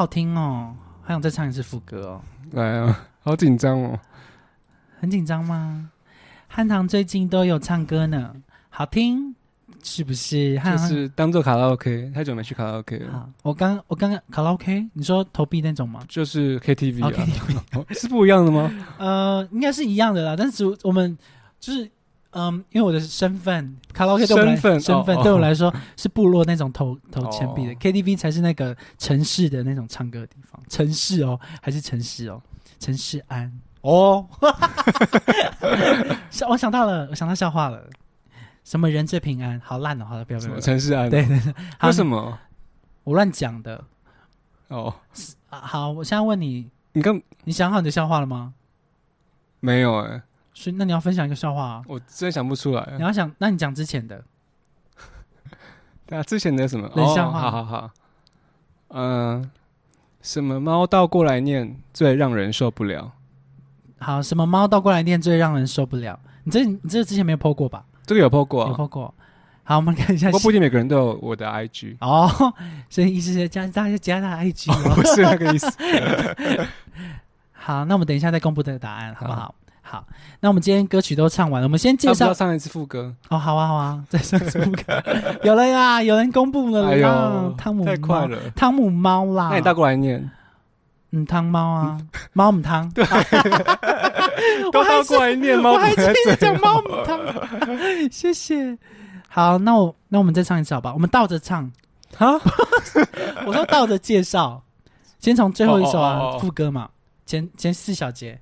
好好听哦，还想再唱一次副歌哦。来啊，好紧张哦。很紧张吗？汉唐最近都有唱歌呢，好听是不是？汉唐就是当做卡拉 OK，太久没去卡拉 OK 了，好，我刚我刚刚卡拉 OK，你说投币那种吗？就是 KTV 哦啊，KTV 是不一样的吗？呃，应该是一样的啦，但是我们就是嗯，因为我的身份，卡拉 OK 对我来身份对我来说是部落那种投投钱币的哦，KTV 才是那个城市的那种唱歌的地方，城市哦，还是城市哦，城市安。哦，想我想到了，我想到笑话了，什么人最平安？好烂哦，好了，不要不要，城市安？对，对为什么？我乱讲的。哦，啊？好，我现在问你，你跟你想好你的笑话了吗？没有哎，所以那你要分享一个笑话啊？我真想不出来你。要想，那你讲之前的。对啊，之前的什么冷笑话哦好好好，嗯，什么猫倒过来念最让人受不了？好，什么猫倒过来念最让人受不了？你这你这之前没有 PO 过吧？这个有 PO 过啊，有 PO 过。好，我们看一下不。过不一定每个人都有我的 IG，哦，所以意思是加大家加他 IG 哦。不是那个意思。好，那我们等一下再公布这个答案，好不好？好，那我们今天歌曲都唱完了，我们先介绍要。上一次副歌？哦，好啊，好啊，再上次副歌有了呀，有人公布了哎啦呦，，汤姆猫，太快了！汤姆猫啦。那你倒过来念，嗯汤猫啊，猫母汤。都我还倒过来念猫我还记得讲猫母 汤，谢谢。好，那我那我们再唱一次好吧？我们倒着唱，啊？我说倒着介绍，先从最后一首啊副歌嘛，前前四小节。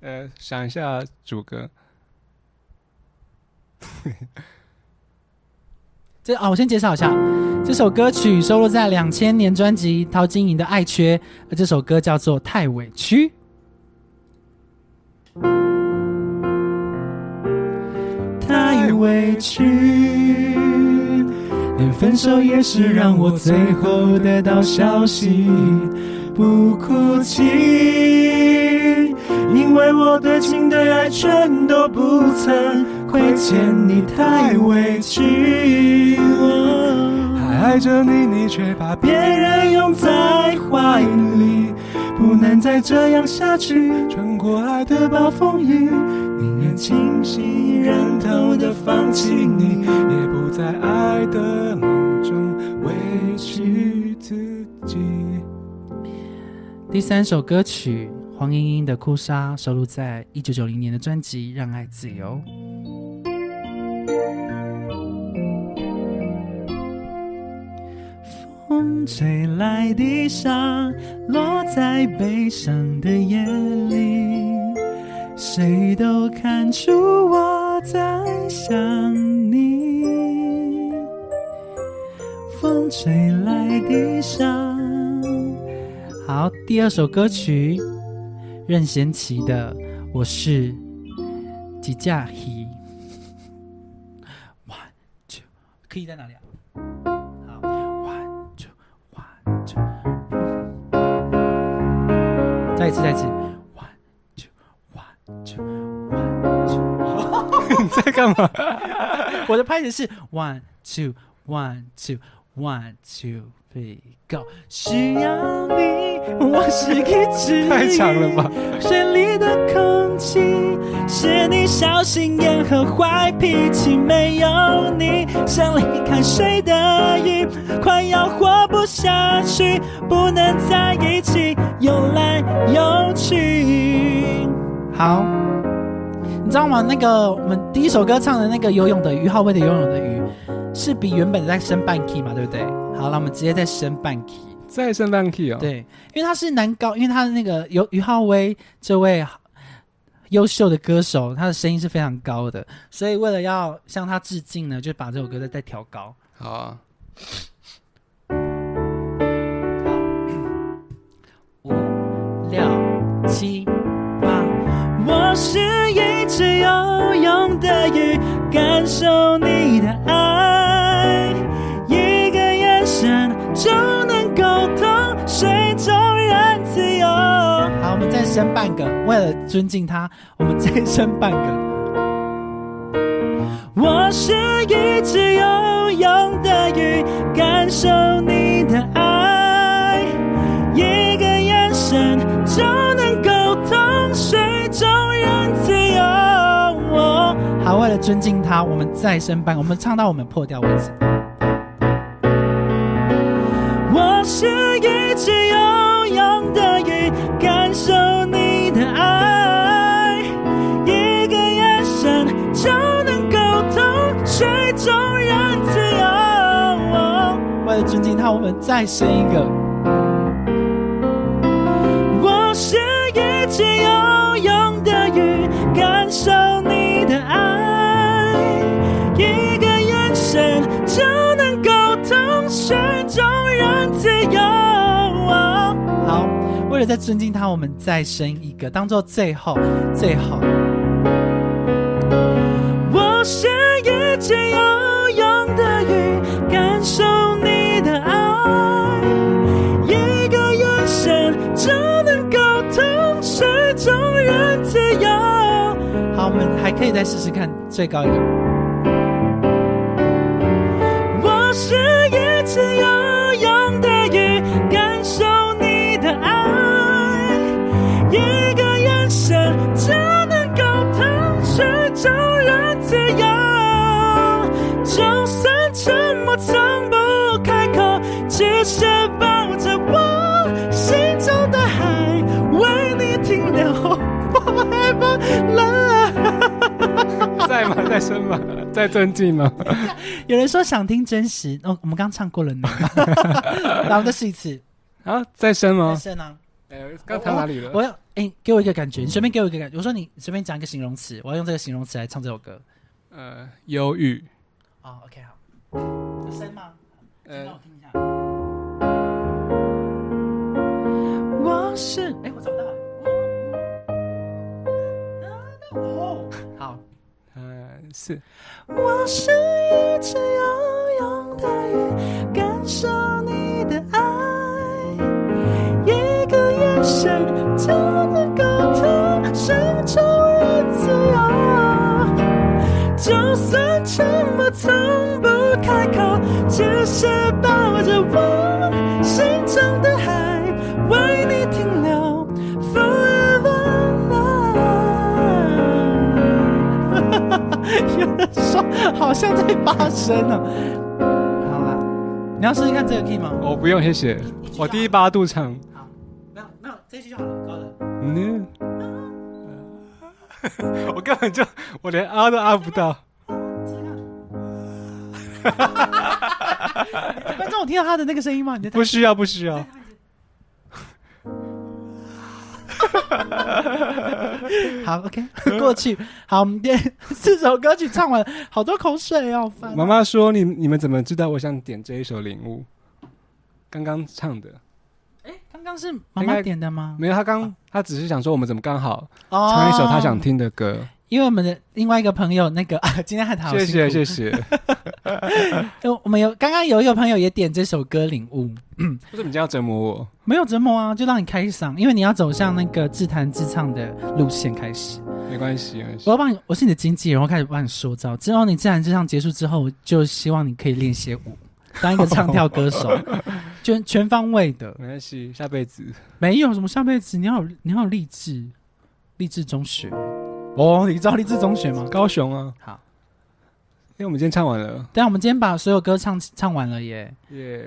呃，想一下主歌，这啊，我先介绍一下这首歌曲，收录在两千年专辑陶晶莹的《爱缺》，而这首歌叫做《太委屈》。太委屈，连分手也是让我最后得到消息，不哭泣，因为我对情对爱全都不曾亏欠你，太委屈。还爱着你，你却把别人拥在怀里，不能再这样下去。穿过爱的暴风雨，宁愿清醒忍痛的放弃你，也不在爱的梦中委屈自己。第三首歌曲黄莺莺的《哭砂》收录在一九九零年的专辑《让爱自由》。风吹来的沙，落在悲伤的夜里，谁都看出我在想你。风吹来的沙。好，第二首歌曲，任贤齐的《我是几架鱼》。One two，可以在哪里啊？好，one two one two，再一次，再一次，one two one two one two。你在干嘛？我的拍子是 one two one two one two three 需要你，我是一只 太长了吧？水里的空气是你小心眼和坏脾气，没有你像离开水的鱼，快要活不下去，不能在一起游来游去。好。你知道吗？那个我们第一首歌唱的那个游泳的鱼，浩威的游泳的鱼，是比原本再升半 key 嘛，对不对？好，那我们直接再升半 key。再升半 key 哦。，对，因为他是男高，因为他的那个由于浩威这位优秀的歌手，他的声音是非常高的，所以为了要向他致敬呢，就把这首歌再再调高。好啊。五六七八，我是一只游泳的鱼，感受你的爱，就能够通水中人自由。好我们再生半个为了尊敬他我们再生半个。我是一只游泳的鱼感受你的爱一个眼神就能够通水中人自由。好为了尊敬他我们再生半我们唱到我们破掉为止。我是一只游泳的鱼，感受你的爱，一个眼神就能沟通，水中人自由。为了尊敬他，我们再生一个。我是一只游泳的鱼，感受你的爱，一个眼神就能沟通，水中好，为了再尊敬他，我们再生一个，当做最后，最后。我是一只游泳的鱼，感受你的爱，一个眼神就能够通，水中人自由。好，我们还可以再试试看最高一个。我是一只是抱着我心中的海，为你停留。Forever love。在吗？在生吗？在尊敬吗？有人说想听真实，哦，我们刚唱过了呢，然后再试一次。啊，在生吗？是呢，哎，刚唱哪里了？我要哎、给我一个感觉，你随便给我一个感觉。我说你随便讲一个形容词，我要用这个形容词来唱这首歌。呃，忧郁。哦，OK，好，有声吗？呃是哎，我找不到。哦，好。呃，是。我是一只游泳的鱼，感受你的爱，一个眼神就能沟通，水中人自由。就算沉默从不开口，只是抱着我 好像在发声呢。好啦，你要试试看这个 key 吗？我不用，谢谢。我第一八度唱。好，没有没有，这一句就好了，高的。嗯，我根本就我连啊都啊不到。观众有听到他的那个声音吗？不需要，不需要。好，OK，过去。好，我们点 四首歌曲唱完，好多口水哦。妈妈说：“你你们怎么知道我想点这一首《领悟》？刚刚唱的哎，刚刚是妈妈点的吗？没有，他刚他只是想说我们怎么刚好哦唱一首他想，听的歌。因为我们的另外一个朋友那个啊，今天和他好谢谢谢谢。呃 我们有刚刚有一个朋友也点这首歌《领悟》，为什么你这样折磨我？没有折磨啊，就让你开嗓，因为你要走向那个自弹自唱的路线开始。没关系，没关系我要帮你，我是你的经纪人，我开始帮你说招。之后你自弹自唱结束之后，我就希望你可以练些舞，当一个唱跳歌手，全全方位的。没关系，下辈子没有什么下辈子，你要有你要有励志，励志中学。哦，你知道励志中学吗？高雄啊，好，因为我们今天唱完了，但我们今天把所有歌唱唱完了耶。耶、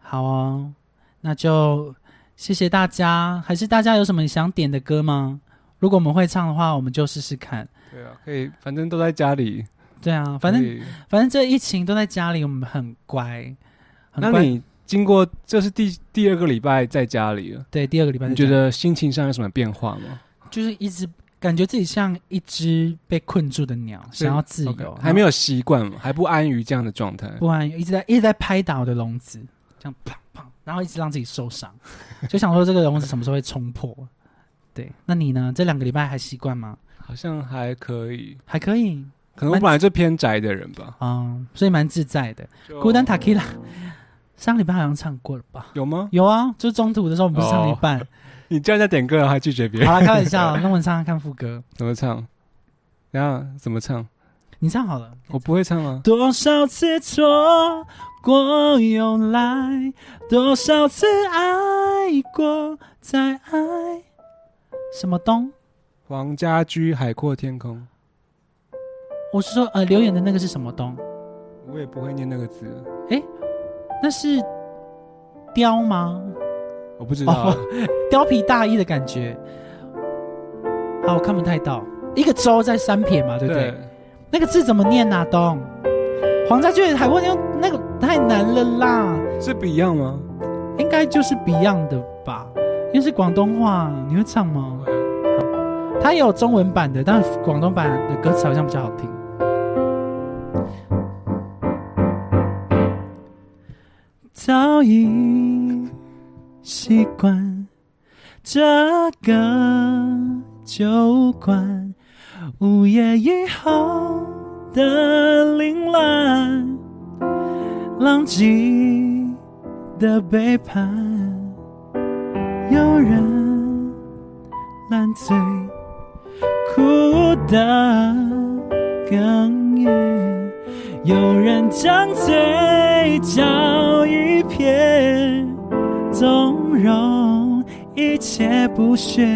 好哦，那就谢谢大家。还是大家有什么想点的歌吗？如果我们会唱的话，我们就试试看。对啊，可以，反正都在家里，对啊，反正反正这疫情都在家里，我们很乖，很乖。那你经过这是第第二个礼拜在家里了，对第二个礼拜在你觉得心情上有什么变化吗？就是一直感觉自己像一只被困住的鸟，想要自由还没有习惯嘛，还不安于这样的状态。不然一直在一直在拍打我的笼子，这样砰砰，然后一直让自己受伤，就想说这个笼子什么时候会冲破？对，那你呢？这两个礼拜还习惯吗？好像还可以，还可以，可能我本来就偏宅的人吧。嗯，所以蛮自在的。孤单塔 q 拉，上礼拜好像唱过了吧？有吗？有啊，就是中途的时候我们不是唱一半。你居然在点歌，还拒绝别人？好了，开玩笑，那我们唱唱看副歌，怎么唱？等一下怎么唱？你唱好了。我不会唱啊。多少次错过又来，多少次爱过再爱，什么东？黄家驹，海阔天空。我是说，呃，留言的那个是什么东？我也不会念那个字，哎那是雕吗？我不知道啊。貂皮大衣的感觉。好，我看不太到。一个周在三撇嘛，对不对？那个字怎么念啊、东？黄家驹还问用那个太难了啦，是 Beyond 吗？应该就是 Beyond 的吧？因为是广东话，你会唱吗？它也有中文版的，但是广东版的歌词好像比较好听。早已习惯这个酒馆，午夜以后的凌乱，浪迹的背叛，有人烂醉，哭的哽咽，有人将嘴角一撇，纵容一切不屑。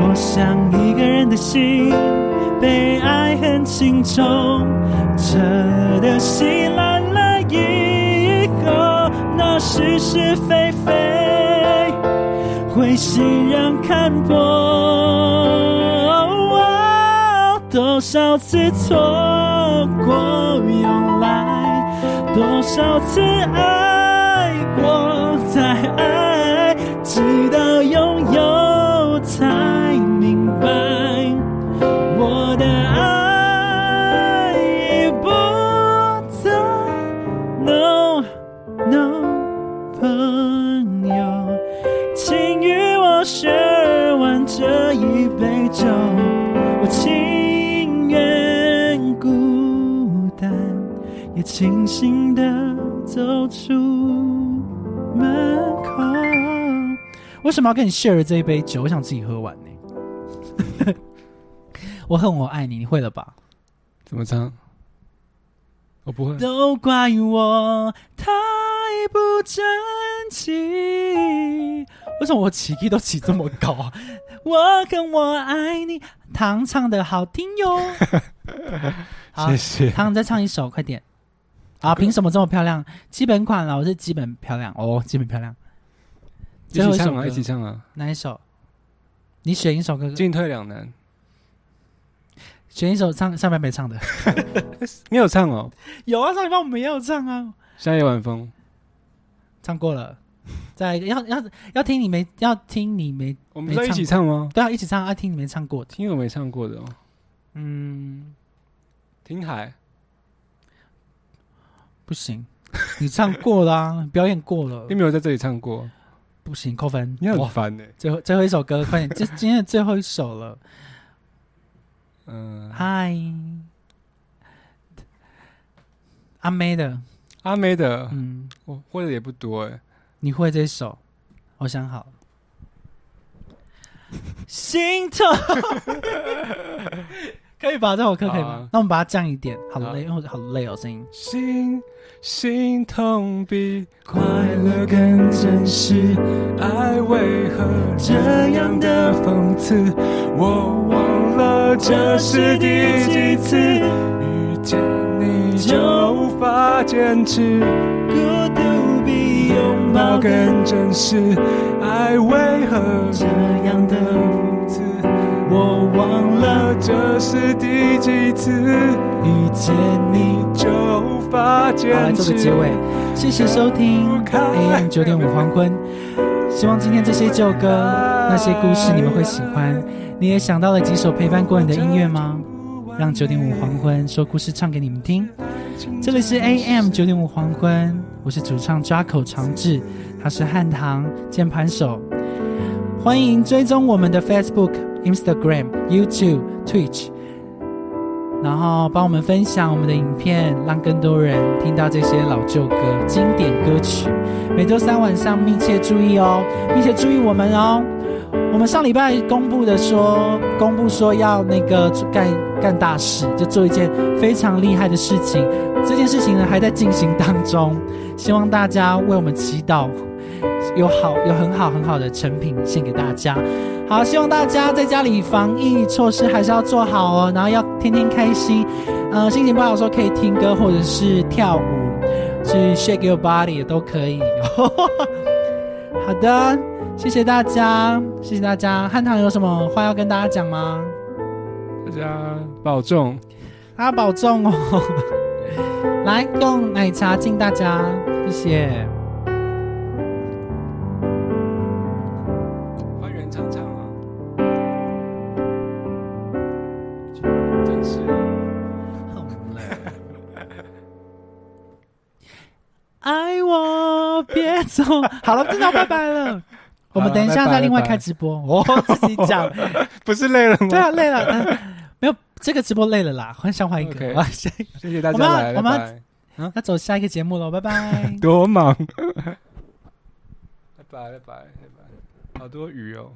我想一个人的心被爱恨轻重，彻的戏烂了以后，那是是非非会欣然看破。多少次错过又来，多少次爱我在爱，直到拥有才明白，我的爱已不再 no no 朋友，请与我 share 完这一杯酒，我情愿孤单，也清醒的走出门口。为什么要跟你 share 这一杯酒？我想自己喝完呢。我恨我爱你，你会了吧？怎么唱？我不会。都怪我太不争气。为什么我起 key 都起这么高啊？我跟我爱你，唐唱的好听哟。好谢谢。唐再唱一首，快点。啊，凭什么这么漂亮？基本款了，我是基本漂亮哦，基本漂亮。一起唱啊，一起唱啊，哪一首？你选一首歌，进退两难。选一首唱上半没唱的。你有唱哦，有啊，上礼拜我们也有唱啊。夏夜晚风。唱过了，再要要要听你没要听你没我们一起唱吗？对啊，一起唱，要听你没唱过的。听我没唱过的哦。嗯，听海，不行，你唱过啦、表演过了你，没有在这里唱过，不行，扣分。你很哇烦呢。最后最后一首歌，快点，这今天的最后一首了。嗯，嗨，阿妹的，阿妹的，嗯，我会的也不多哎。你会这首？我想好了。心痛，可以吧？这首歌可以吗？啊那我们把它降一点，好好累，因为好累哦，声音。心心痛比快乐更真实，爱为何这样的讽刺？我忘了这是第几次遇见你就无法坚持，孤独比拥抱更真实，爱为何这样的讽刺？我忘了这是第几次遇见你。就无法好，来做个？结尾，谢谢收听 AM 九点五黄昏。希望今天这些旧歌、那些故事你们会喜欢。你也想到了几首陪伴过你的音乐吗？让九点五黄昏说故事唱给你们听。这里是 AM 九点五黄昏，我是主唱抓口长治，他是汉唐键盘手。欢迎追踪我们的 Facebook、Instagram、YouTube、Twitch，然后帮我们分享我们的影片，让更多人听到这些老旧歌、经典歌曲。每周三晚上密切注意哦，密切注意我们哦。我们上礼拜公布的说，公布说要那个干干大事，就做一件非常厉害的事情。这件事情呢还在进行当中，希望大家为我们祈祷，有好有很好很好的成品献给大家。好，希望大家在家里防疫措施还是要做好哦，然后要天天开心。呃，心情不好的时候可以听歌或者是跳舞，去 shake your body 也都可以。好的，谢谢大家，谢谢大家。汉唐有什么话要跟大家讲吗？大家保重，大家保重哦。来，用奶茶敬大家，谢谢。走。好了，真的要拜拜了。我们等一下再另外开直播，我自己讲。不是累了吗？对啊，累了，呃，没有这个直播累了啦，换想换一个个谢谢大我们要家来，我们要走下一个节目了，拜拜。多忙，拜拜拜拜拜拜，好多鱼哦。